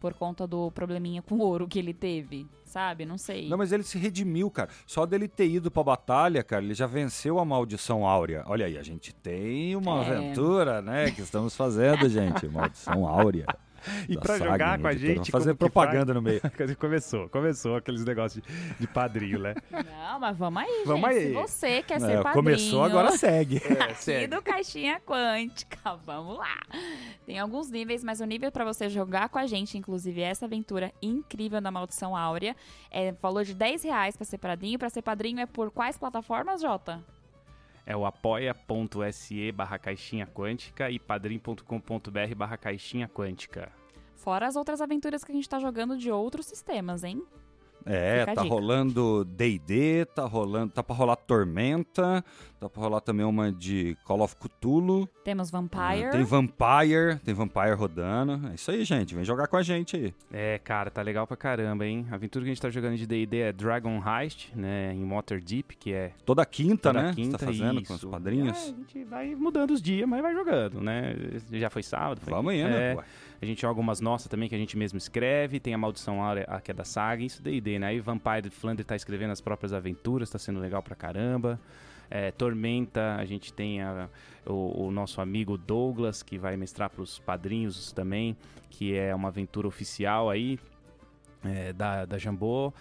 por conta do probleminha com o ouro que ele teve, sabe? Não sei. Não, mas ele se redimiu, cara. Só dele ter ido pra batalha, cara, ele já venceu a maldição áurea. Olha aí, a gente tem uma É. aventura, né, que estamos fazendo, gente. Maldição áurea. E saga jogar com a gente. Fazer propaganda no meio. Começou, começou aqueles negócios de, de padrinho, né? Não, mas vamos aí, Vamos gente. aí. Se você quer É, ser padrinho... começou, agora segue. Aqui do Caixinha Quântica, vamos lá. Tem alguns níveis, mas o nível pra você jogar com a gente, inclusive essa aventura incrível da Maldição Áurea, é valor de 10 reais pra ser padrinho. Pra ser padrinho é por quais plataformas, Jota? É o apoia.se barra caixinha quântica e padrim.com.br barra caixinha quântica. Fora as outras aventuras que a gente tá jogando de outros sistemas, hein? É, Fica tá rolando D&D, tá rolando, tá pra rolar Tormenta, tá pra rolar também uma de Call of Cthulhu. Temos Vampire. Tem Vampire, tem Vampire rodando. É isso aí, gente, vem jogar com a gente aí. É, cara, tá legal pra caramba, hein? A aventura que a gente tá jogando de D&D é Dragon Heist, né, em Waterdeep, que é Toda quinta, toda né? quinta, Você tá fazendo isso. com os padrinhos. É, a gente vai mudando os dias, mas vai jogando, né? Já foi sábado, foi... Vamos aí, é, né? Ué. A gente joga umas nossas também que a gente mesmo escreve, tem a Maldição a que é da saga, isso D&D, né? Aí Vampire Flander tá escrevendo as próprias aventuras, tá sendo legal pra caramba. É, Tormenta, a gente tem a- o, o nosso amigo Douglas, que vai mestrar pros padrinhos também, que é uma aventura oficial aí, é, da, da Jambô.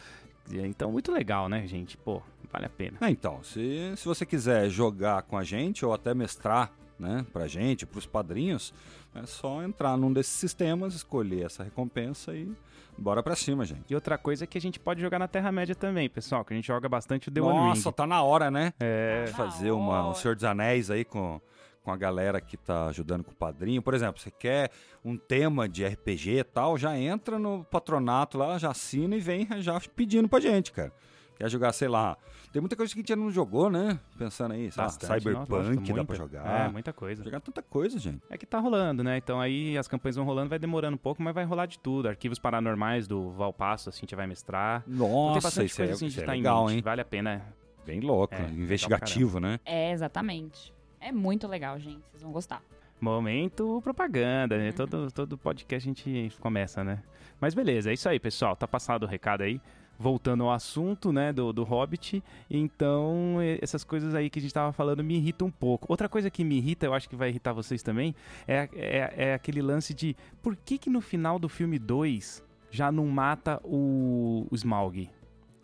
Então, muito legal, né, gente? Pô, vale a pena. É, então, se, se você quiser jogar com a gente ou até mestrar, né, pra gente, pros padrinhos, é só entrar num desses sistemas, escolher essa recompensa e bora pra cima, gente. E outra coisa é que a gente pode jogar na Terra-média também, pessoal, que a gente joga bastante o The One Nossa, Ring. tá na hora, né? É, fazer uma, um Senhor dos Anéis aí com, com a galera que tá ajudando com o padrinho. Por exemplo, você quer um tema de RPG e tal, já entra no patronato lá, já assina e vem já pedindo pra gente, cara. Quer jogar, sei lá. Tem muita coisa que a gente ainda não jogou, né? Pensando aí, sei lá, bastante. Nossa, Cyberpunk lógico, dá muita. pra jogar. É, muita coisa. Jogar tanta coisa, gente. É que tá rolando, né? Então aí as campanhas vão rolando, vai demorando um pouco, mas vai rolar de tudo. Arquivos paranormais do Valpasso, assim, a gente vai mestrar. Então, Nossa, isso é, coisa assim de isso é em legal, hein? Vale a pena. Bem louco, É, investigativo, né? É, exatamente. É muito legal, gente. Vocês vão gostar. Momento propaganda, né? Todo, todo podcast a gente começa, né? Mas beleza, é isso aí, pessoal. Tá passado o recado aí. Voltando ao assunto, né, do, do Hobbit. Então, essas coisas aí que a gente tava falando me irritam um pouco. Outra coisa que me irrita, eu acho que vai irritar vocês também, é, é, é aquele lance de por que que no final do filme 2 já não mata o, o Smaug?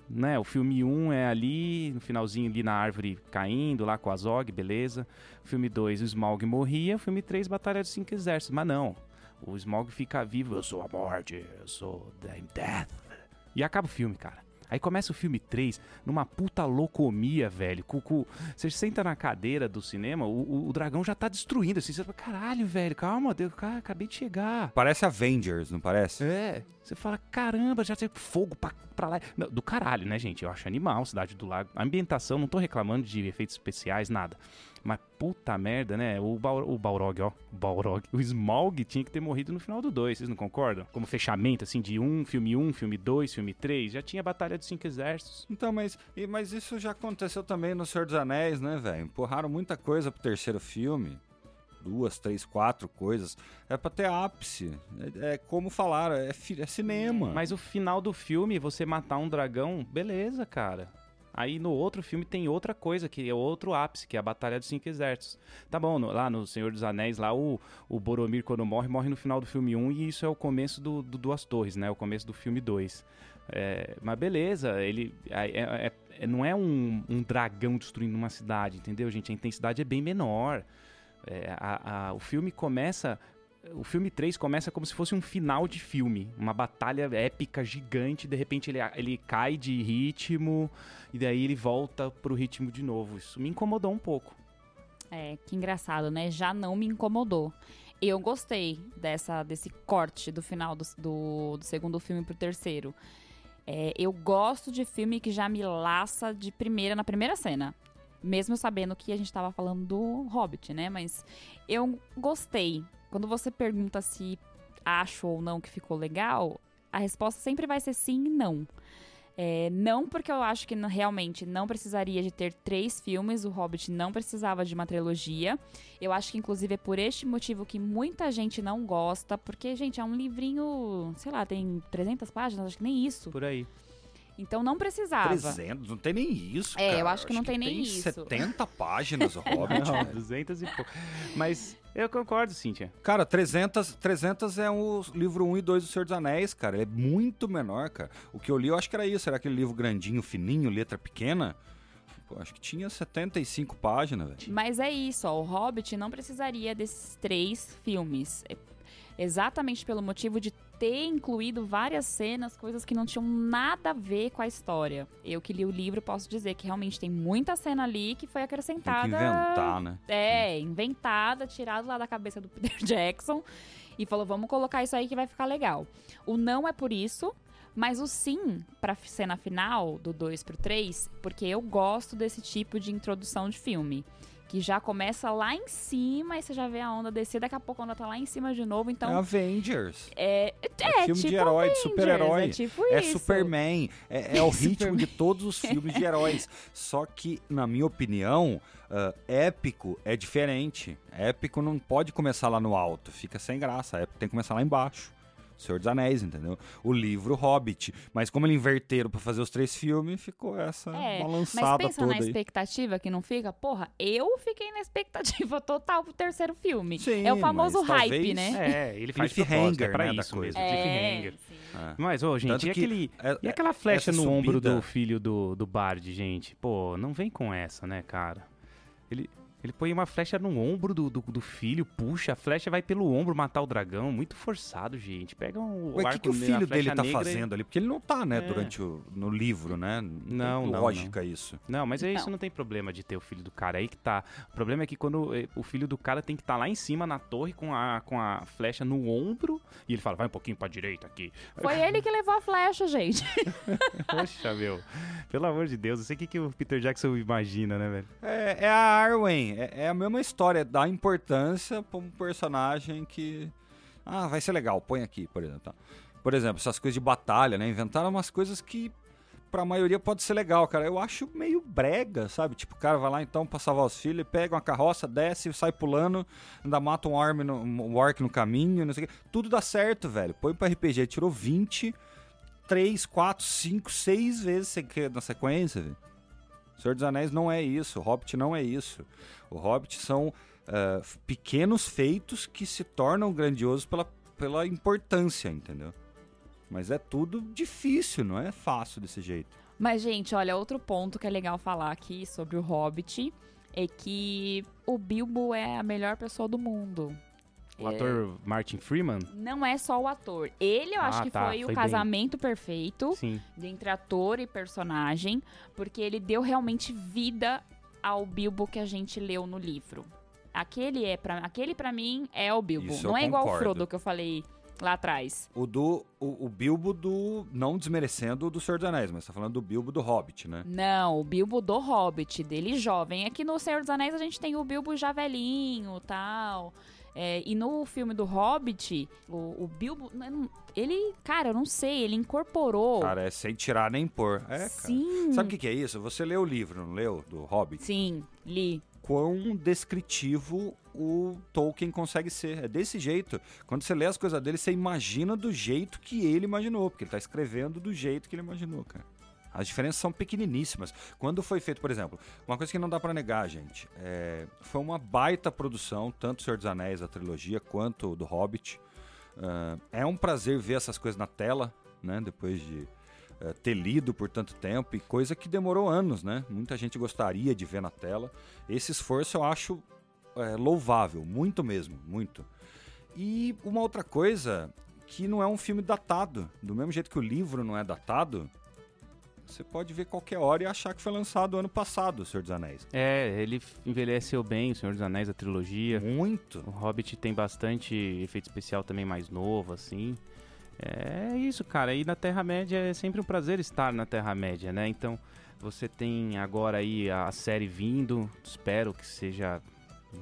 Né? O filme 1 um é ali, no finalzinho ali na árvore caindo, lá com a Zog, beleza. O filme 2, o Smaug morria. O filme 3, Batalha dos Cinco Exércitos. Mas não, o Smaug fica vivo. Eu sou a morte, eu sou I'm death. E acaba o filme, cara. Aí começa o filme 3, numa puta locomia, velho. Com- você senta na cadeira do cinema, o, o- o dragão já tá destruindo. Assim, você fala, caralho, velho, calma, Deus, cara, acabei de chegar. Parece Avengers, não parece? É. Você fala, caramba, já tem fogo pra, pra lá. Não, do caralho, né, gente? Eu acho animal, Cidade do Lago. A ambientação, não tô reclamando de efeitos especiais, nada. Mas puta merda, né? O, Bal o Balrog, ó. O Balrog. O Smaug tinha que ter morrido no final do 2, vocês não concordam? Como fechamento, assim, de um, filme 1, um, filme 2, filme 3. Já tinha Batalha dos Cinco Exércitos. Então, mas, mas isso já aconteceu também no Senhor dos Anéis, né, velho? Empurraram muita coisa pro terceiro filme duas, três, quatro coisas. É pra ter ápice. É, é como falaram, é, é, cinema. Mas o final do filme, você matar um dragão, beleza, cara. Aí no outro filme tem outra coisa, que é outro ápice, que é a Batalha dos Cinco Exércitos. Tá bom, no, lá no Senhor dos Anéis, lá o, o Boromir, quando morre, morre no final do filme 1 e isso é o começo do, do Duas Torres, né? O começo do filme 2. É, mas beleza, ele é, é, é, não é um, um dragão destruindo uma cidade, entendeu, gente? A intensidade é bem menor. É, a, a, o filme começa. O filme 3 começa como se fosse um final de filme. Uma batalha épica, gigante. De repente ele, ele cai de ritmo. E daí ele volta pro ritmo de novo. Isso me incomodou um pouco. É, que engraçado, né? Já não me incomodou. Eu gostei dessa, desse corte do final do, do, do segundo filme pro terceiro. É, eu gosto de filme que já me laça de primeira, na primeira cena mesmo sabendo que a gente estava falando do Hobbit, né? Mas eu gostei. Quando você pergunta se acho ou não que ficou legal, a resposta sempre vai ser sim e não. É, não porque eu acho que realmente não precisaria de ter três filmes, o Hobbit não precisava de uma trilogia. Eu acho que, inclusive, é por este motivo que muita gente não gosta, porque, gente, é um livrinho, sei lá, tem 300 páginas, acho que nem isso. Por aí. Então não precisava. 300, não tem nem isso, É, cara. eu acho que não tem nem tem isso. 70 páginas o Hobbit. Não, 200 e pouco. Mas eu concordo, Cíntia. Cara, 300, 300 é o livro 1 e 2 do Senhor dos Anéis, cara. Ele é muito menor, cara. O que eu li, eu acho que era isso. Era aquele livro grandinho, fininho, letra pequena. Pô, acho que tinha 75 páginas, velho. Mas é isso, ó. O Hobbit não precisaria desses três filmes. É exatamente pelo motivo de ter incluído várias cenas, coisas que não tinham nada a ver com a história. Eu que li o livro posso dizer que realmente tem muita cena ali que foi acrescentada. Tem que inventar, né? É, inventada, tirada lá da cabeça do Peter Jackson e falou: vamos colocar isso aí que vai ficar legal. O não é por isso. Mas o sim pra cena final, do 2 pro 3, porque eu gosto desse tipo de introdução de filme que já começa lá em cima e você já vê a onda descer, daqui a pouco a onda tá lá em cima de novo, então... É Avengers. É, é, é filme tipo de herói, Avengers, de super-herói. É, tipo é isso. Superman. É, é o ritmo de todos os filmes de heróis. Só que, na minha opinião, uh, épico é diferente. Épico não pode começar lá no alto, fica sem graça. Épico tem que começar lá embaixo. Senhor dos Anéis, entendeu? O livro Hobbit. Mas como eles inverteram para fazer os três filmes, ficou essa é, balançada mas pensa toda na aí. expectativa que não fica? Porra, eu fiquei na expectativa total pro terceiro filme. Sim, é o famoso hype, talvez- né? É, ele faz Cliffhanger, propósito, é pra né, da isso coisa. É, cliffhanger. É. Mas, ô, gente, Tanto e, que aquele, é- e aquela flecha essa no ombro subida- do filho do, do Bard, gente? Pô, não vem com essa, né, cara? Ele, ele põe uma flecha no ombro do, do, do filho, puxa, a flecha vai pelo ombro matar o dragão. Muito forçado, gente. Pega um, o Ué, o arco que, que o filho dele tá negra e- fazendo ali? Porque ele não tá, né, É. durante o no livro, né? Não, não, lógica isso. Não, mas é isso Não. não tem problema de ter o filho do cara aí que tá. O problema é que quando eh, o filho do cara tem que estar lá em cima na torre com a, com a flecha no ombro e ele fala, vai um pouquinho pra direita aqui. Foi ele que levou a flecha, gente. Poxa, meu. Pelo amor de Deus, eu sei o que, que o Peter Jackson imagina, né, velho? É, é a Arwen, é, é a mesma história, dá importância pra um personagem que. Ah, vai ser legal, põe aqui, por exemplo. tá? Por exemplo, essas coisas de batalha, né? Inventaram umas coisas que pra maioria pode ser legal, cara. Eu acho meio brega, sabe? Tipo, o cara vai lá então pra salvar os filhos, pega uma carroça, desce, sai pulando, ainda mata um orc no, um orc no caminho, não sei o quê. Tudo dá certo, velho. Põe pro RPG, tirou 20, 3, 4, 5, 6 vezes na sequência, velho. Senhor dos Anéis não é isso, o Hobbit não é isso. O Hobbit são f- pequenos feitos que se tornam grandiosos pela, pela importância, entendeu? Mas é tudo difícil, não é fácil desse jeito. Mas, gente, olha, outro ponto que é legal falar aqui sobre o Hobbit é que o Bilbo é a melhor pessoa do mundo. O É, ator Martin Freeman? Não é só o ator. Ele, eu acho Ah, que tá, foi, foi o bem. casamento perfeito Sim. entre ator e personagem, porque ele deu realmente vida ao Bilbo que a gente leu no livro. Aquele é para aquele para mim é o Bilbo. Isso Não eu é igual o concordo. Frodo que eu falei lá atrás. O do. O, o Bilbo do. Não desmerecendo o do Senhor dos Anéis, mas tá falando do Bilbo do Hobbit, né? Não, o Bilbo do Hobbit, dele jovem. Aqui no Senhor dos Anéis a gente tem o Bilbo já velhinho tal. É, e no filme do Hobbit, o, o Bilbo, não- ele, cara, eu não sei, ele incorporou. Cara, é sem tirar nem pôr. É, cara. Sim. Sabe o que, que é isso? Você leu o livro, não leu? Do Hobbit? Sim, li. Quão descritivo o Tolkien consegue ser. É desse jeito. Quando você lê as coisas dele, você imagina do jeito que ele imaginou, porque ele tá escrevendo do jeito que ele imaginou, cara. As diferenças são pequeniníssimas. Quando foi feito, por exemplo, uma coisa que não dá pra negar, gente, é, foi uma baita produção, tanto Senhor dos Anéis, a trilogia, quanto do Hobbit. Ah, é um prazer ver essas coisas na tela, né? Depois de eh, ter lido por tanto tempo e coisa que demorou anos, né? Muita gente gostaria de ver na tela. Esse esforço eu acho eh, louvável, muito mesmo, muito. E uma outra coisa que não é um filme datado, do mesmo jeito que o livro não é datado. Você pode ver qualquer hora e achar que foi lançado ano passado, O Senhor dos Anéis. É, ele envelheceu bem, O Senhor dos Anéis, a trilogia. Muito. O Hobbit tem bastante efeito especial também mais novo, assim. É isso, cara. E na Terra-média é sempre um prazer estar na Terra-média, né? Então, você tem agora aí a série vindo. Espero que seja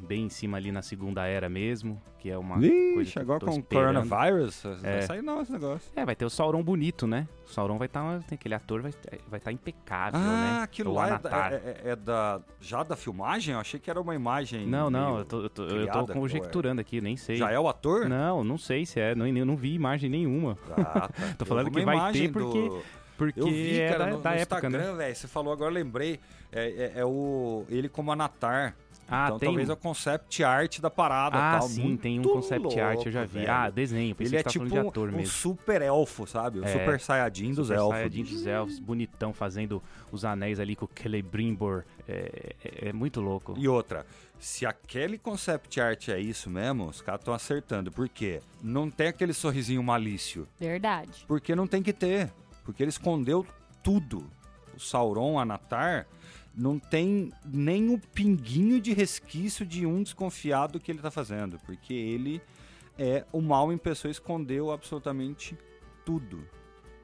bem em cima ali na Segunda Era mesmo, que é uma coisa que eu agora com o esperando. coronavirus, vai É. sair não esse negócio. É, vai ter o Sauron bonito, né? O Sauron vai estar... aquele ator vai estar vai tá impecável, Ah, né? aquilo O lá é da, é- é- é da. Já da filmagem? Eu achei que era uma imagem. Não, não, eu tô, eu tô, eu criada, tô qual é? conjecturando aqui, nem sei. Já é o ator? Não, não sei se é. Não, eu não vi imagem nenhuma. Ah, tá. Tô Eu falando que vai ter imagem do- porque- Porque Eu vi, é cara, da, no, da no época, Instagram, né? velho. Você falou, agora eu lembrei. É, é- é o. Ele como Anatar. Ah, então tem. talvez é o concept art da parada Ah, tal. sim, Muito tem um concept art, eu já louco, vi. velho. Ah, desenho, pensei Ele é tipo de um, ator um mesmo. super elfo, sabe? O É, super saiyajin dos Super elfos. Saiyajin dos elfos, bonitão, fazendo os anéis ali com o Celebrimbor. É, é, é muito louco. E outra, se aquele concept art é isso mesmo, os caras estão acertando. Por quê? Não tem aquele sorrisinho malício. Verdade. Porque não tem que ter. Porque ele escondeu tudo. O Sauron, Anatar, não tem nem o pinguinho de resquício de um desconfiado do que ele tá fazendo. Porque ele é o mal em pessoa, escondeu absolutamente tudo.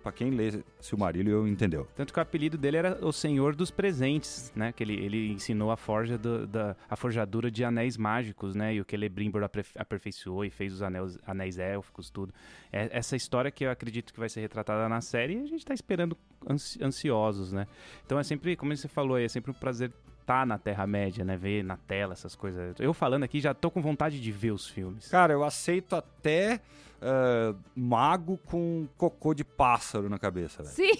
Pra quem lê Silmarillion, entendeu. Tanto que o apelido dele era o Senhor dos Presentes, né? Que ele, ele ensinou a forja do- da a forjadura de anéis mágicos, né? E o Celebrimbor aperfeiçoou e fez os anéis, anéis élficos, tudo. É, essa história que eu acredito que vai ser retratada na série, a gente tá esperando ansi- ansiosos, né? Então é sempre, como você falou aí, é sempre um prazer estar na Terra-média, né? Ver na tela essas coisas. Eu falando aqui já tô com vontade de ver os filmes. Cara, eu aceito até ah, mago com cocô de pássaro na cabeça, velho. Sim.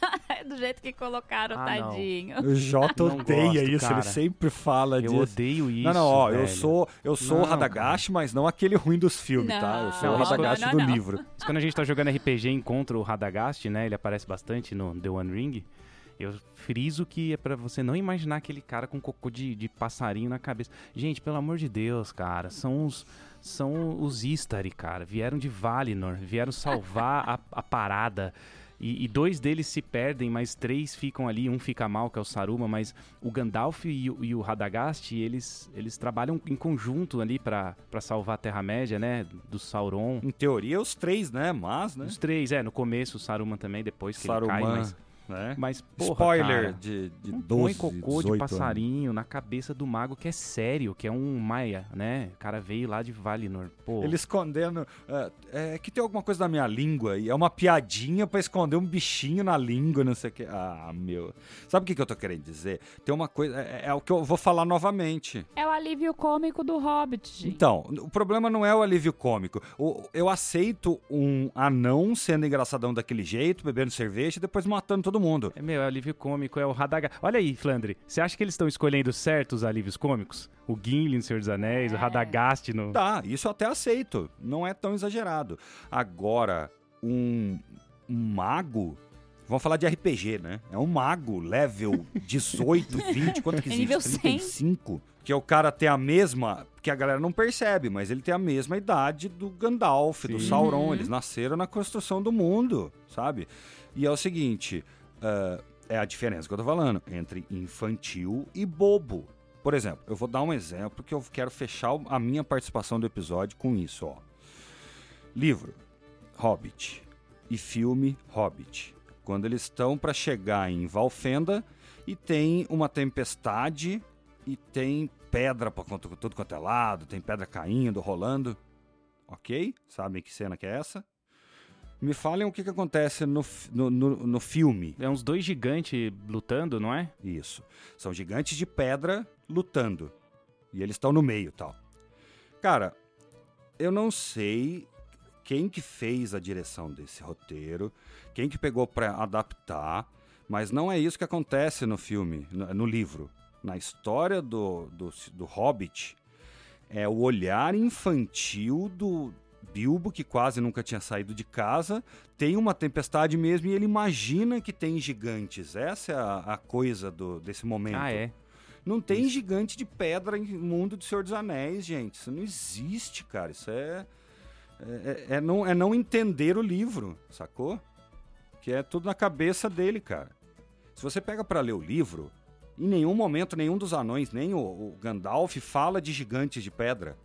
Do jeito que colocaram, Ah, não. tadinho. O Jota Não odeia gosto, isso, cara. ele sempre fala Eu disso. odeio isso. não, não, ó, eu velho. sou, eu sou o Não, Radagash, mas não aquele ruim dos filmes, tá? Eu sou Não, o não, do não. livro. Mas quando a gente tá jogando RPG e encontra o Radagast, né? Ele aparece bastante no The One Ring. Eu friso que é pra você não imaginar aquele cara com cocô de, de passarinho na cabeça. Gente, pelo amor de Deus, cara, são os são os Istari, cara. Vieram de Valinor, vieram salvar a, a parada. E, e dois deles se perdem, mas três ficam ali. Um fica mal, que é o Saruma, mas o Gandalf e o, e o Radagast, eles, eles trabalham em conjunto ali pra pra salvar a Terra-média, né? Do Sauron. Em teoria, os três, né? Mas, né? Os três, é, no começo o Saruman também, depois que ele cai, Saruman, mas, né? mas porra, Spoiler cara, de, de não 12, põe cocô 18 de anos. passarinho na cabeça do mago que é sério, que é um maia, né? O cara veio lá de Valinor, pô. Ele escondendo. É, é que tem alguma coisa na minha língua e é uma piadinha pra esconder um bichinho na língua, não sei o que. Ah, meu. Sabe o que, que eu tô querendo dizer? Tem uma coisa. É, é o que eu vou falar novamente. É o alívio cômico do Hobbit, gente. Então, o problema não é o alívio cômico. O- eu aceito um anão sendo engraçadão daquele jeito, bebendo cerveja e depois matando todo mundo. É, meu, é alívio cômico, é o Radagast. Olha aí, Flandre, você acha que eles estão escolhendo certo os alívios cômicos? O Gimli no Senhor dos Anéis, o É. Radagast no... Tá, isso eu até aceito. Não é tão exagerado. Agora, um, um mago. Vamos falar de RPG, né? É um mago, level 18, 20, quanto que É existe? nível 100. 35. Que o cara tem a mesma. Que a galera não percebe, mas ele tem a mesma idade do Gandalf, do Sim. Sauron. Uhum. Eles nasceram na construção do mundo, sabe? E é o seguinte: ah, é a diferença que eu tô falando entre infantil e bobo. Por exemplo, eu vou dar um exemplo que eu quero fechar a minha participação do episódio com isso, ó. Livro. Hobbit e filme Hobbit. Quando eles estão para chegar em Valfenda e tem uma tempestade e tem pedra para tudo quanto é lado, tem pedra caindo, rolando. Ok? Sabem que cena que é essa? Me falem o que, que acontece no, no, no, no filme. É uns dois gigantes lutando, não é? Isso. São gigantes de pedra lutando. E eles estão no meio tal. Cara, eu não sei quem que fez a direção desse roteiro, quem que pegou para adaptar, mas não é isso que acontece no filme, no, livro. Na história do, do, do Hobbit, é o olhar infantil do, Bilbo, que quase nunca tinha saído de casa, tem uma tempestade mesmo e ele imagina que tem gigantes. Essa é a, a coisa do, desse momento. Ah, é? Não tem Isso. gigante de pedra em mundo do Senhor dos Anéis, gente. Isso não existe, cara. Isso é, é, é, é não, é não entender o livro, sacou? Que é tudo na cabeça dele, cara. Se você pega para ler o livro, em nenhum momento nenhum dos anões, nem o, o Gandalf fala de gigantes de pedra.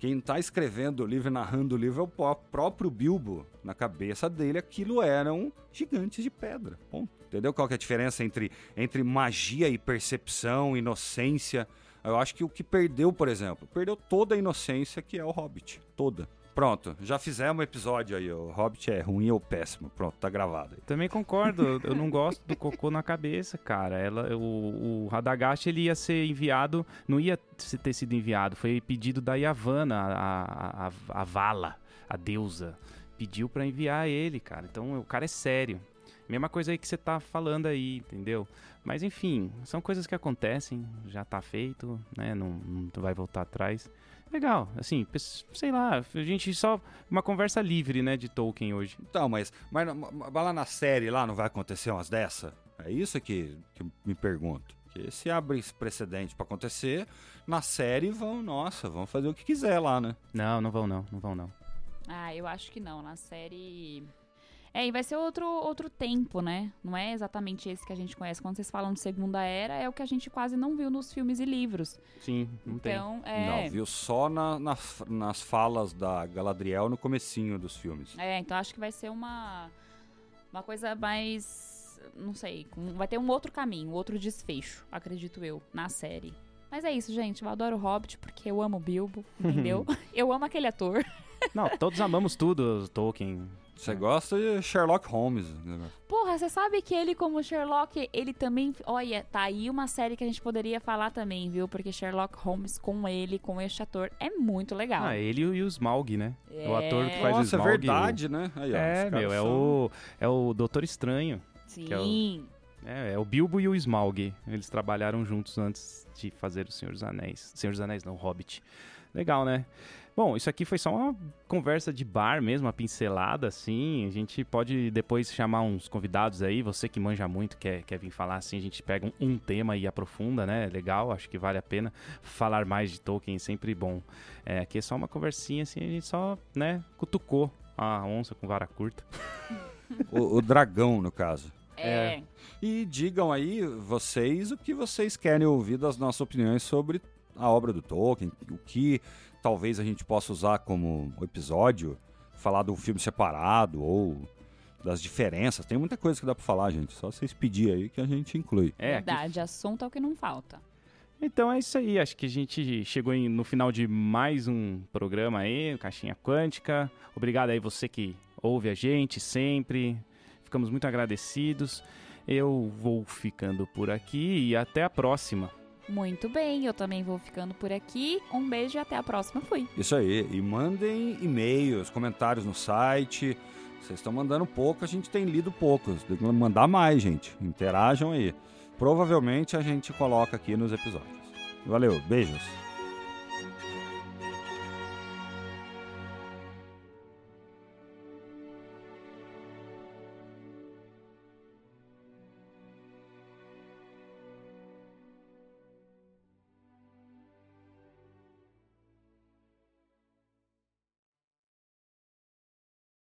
Quem está escrevendo o livro, narrando o livro, é o próprio Bilbo. Na cabeça dele, aquilo eram gigantes de pedra. Ponto. Entendeu qual que é a diferença entre, entre magia e percepção, inocência? Eu acho que o que perdeu, por exemplo, perdeu toda a inocência que é o Hobbit. Toda. Pronto, já fizemos um episódio aí. O Hobbit é ruim ou péssimo. Pronto, tá gravado aí. Também concordo. eu não gosto do cocô na cabeça, cara. Ela, o, o Radagast ele ia ser enviado, não ia ter sido enviado. Foi pedido da Yavanna, a, a, a Vala, a deusa. Pediu para enviar ele, cara. Então o cara é sério. Mesma coisa aí que você tá falando aí, entendeu? Mas enfim, são coisas que acontecem, já tá feito, né? Não, não vai voltar atrás. Legal, assim, sei lá, a gente só. Uma conversa livre, né, de Tolkien hoje. Então, mas, mas, mas lá na série lá não vai acontecer umas dessa? É isso que, que me pergunto. Porque se abre esse precedente para acontecer, na série vão, nossa, vão fazer o que quiser lá, né? Não, não vão não, não vão não. Ah, eu acho que não. Na série é, e vai ser outro, outro tempo, né? Não é exatamente esse que a gente conhece. Quando vocês falam de Segunda Era, é o que a gente quase não viu nos filmes e livros. Sim, não então, tem. É... Não, viu só na, na, nas falas da Galadriel no comecinho dos filmes. É, então acho que vai ser uma, uma coisa mais... Não sei, vai ter um outro caminho, outro desfecho, acredito eu, na série. Mas é isso, gente. Eu adoro o Hobbit porque eu amo o Bilbo, entendeu? eu amo aquele ator. Não, todos amamos tudo, Tolkien. Você gosta de Sherlock Holmes. Porra, você sabe que ele, como Sherlock, ele também. Olha, tá aí uma série que a gente poderia falar também, viu? Porque Sherlock Holmes com ele, com este ator, é muito legal. Ah, ele e o Smaug, né? É... O ator que faz Nossa, o Smaug. é verdade, né? Aí, ó, é, meu, é, o, é o Doutor Estranho. Sim. É, o, é, é o Bilbo e o Smaug. Eles trabalharam juntos antes de fazer o Senhor dos Anéis. Senhor dos Anéis, não, Hobbit. Legal, né? Bom, isso aqui foi só uma conversa de bar mesmo, uma pincelada, assim. A gente pode depois chamar uns convidados aí, você que manja muito, quer, quer vir falar assim, a gente pega um, um tema e aprofunda, né? Legal, acho que vale a pena falar mais de Tolkien, sempre bom. É, aqui é só uma conversinha, assim, a gente só, né, cutucou a onça com vara curta. o, o dragão, no caso. É. é. E digam aí, vocês, o que vocês querem ouvir das nossas opiniões sobre a obra do Tolkien, o que talvez a gente possa usar como episódio, falar um filme separado ou das diferenças. Tem muita coisa que dá para falar, gente. Só vocês pedirem aí que a gente inclui. É, Verdade, aqui... assunto é o que não falta. Então é isso aí, acho que a gente chegou em, no final de mais um programa aí, Caixinha Quântica. Obrigado aí você que ouve a gente sempre. Ficamos muito agradecidos. Eu vou ficando por aqui e até a próxima. Muito bem, eu também vou ficando por aqui. Um beijo e até a próxima. Fui. Isso aí. E mandem e-mails, comentários no site. Vocês estão mandando pouco, a gente tem lido poucos. Tem que mandar mais, gente. Interajam aí. Provavelmente a gente coloca aqui nos episódios. Valeu, beijos.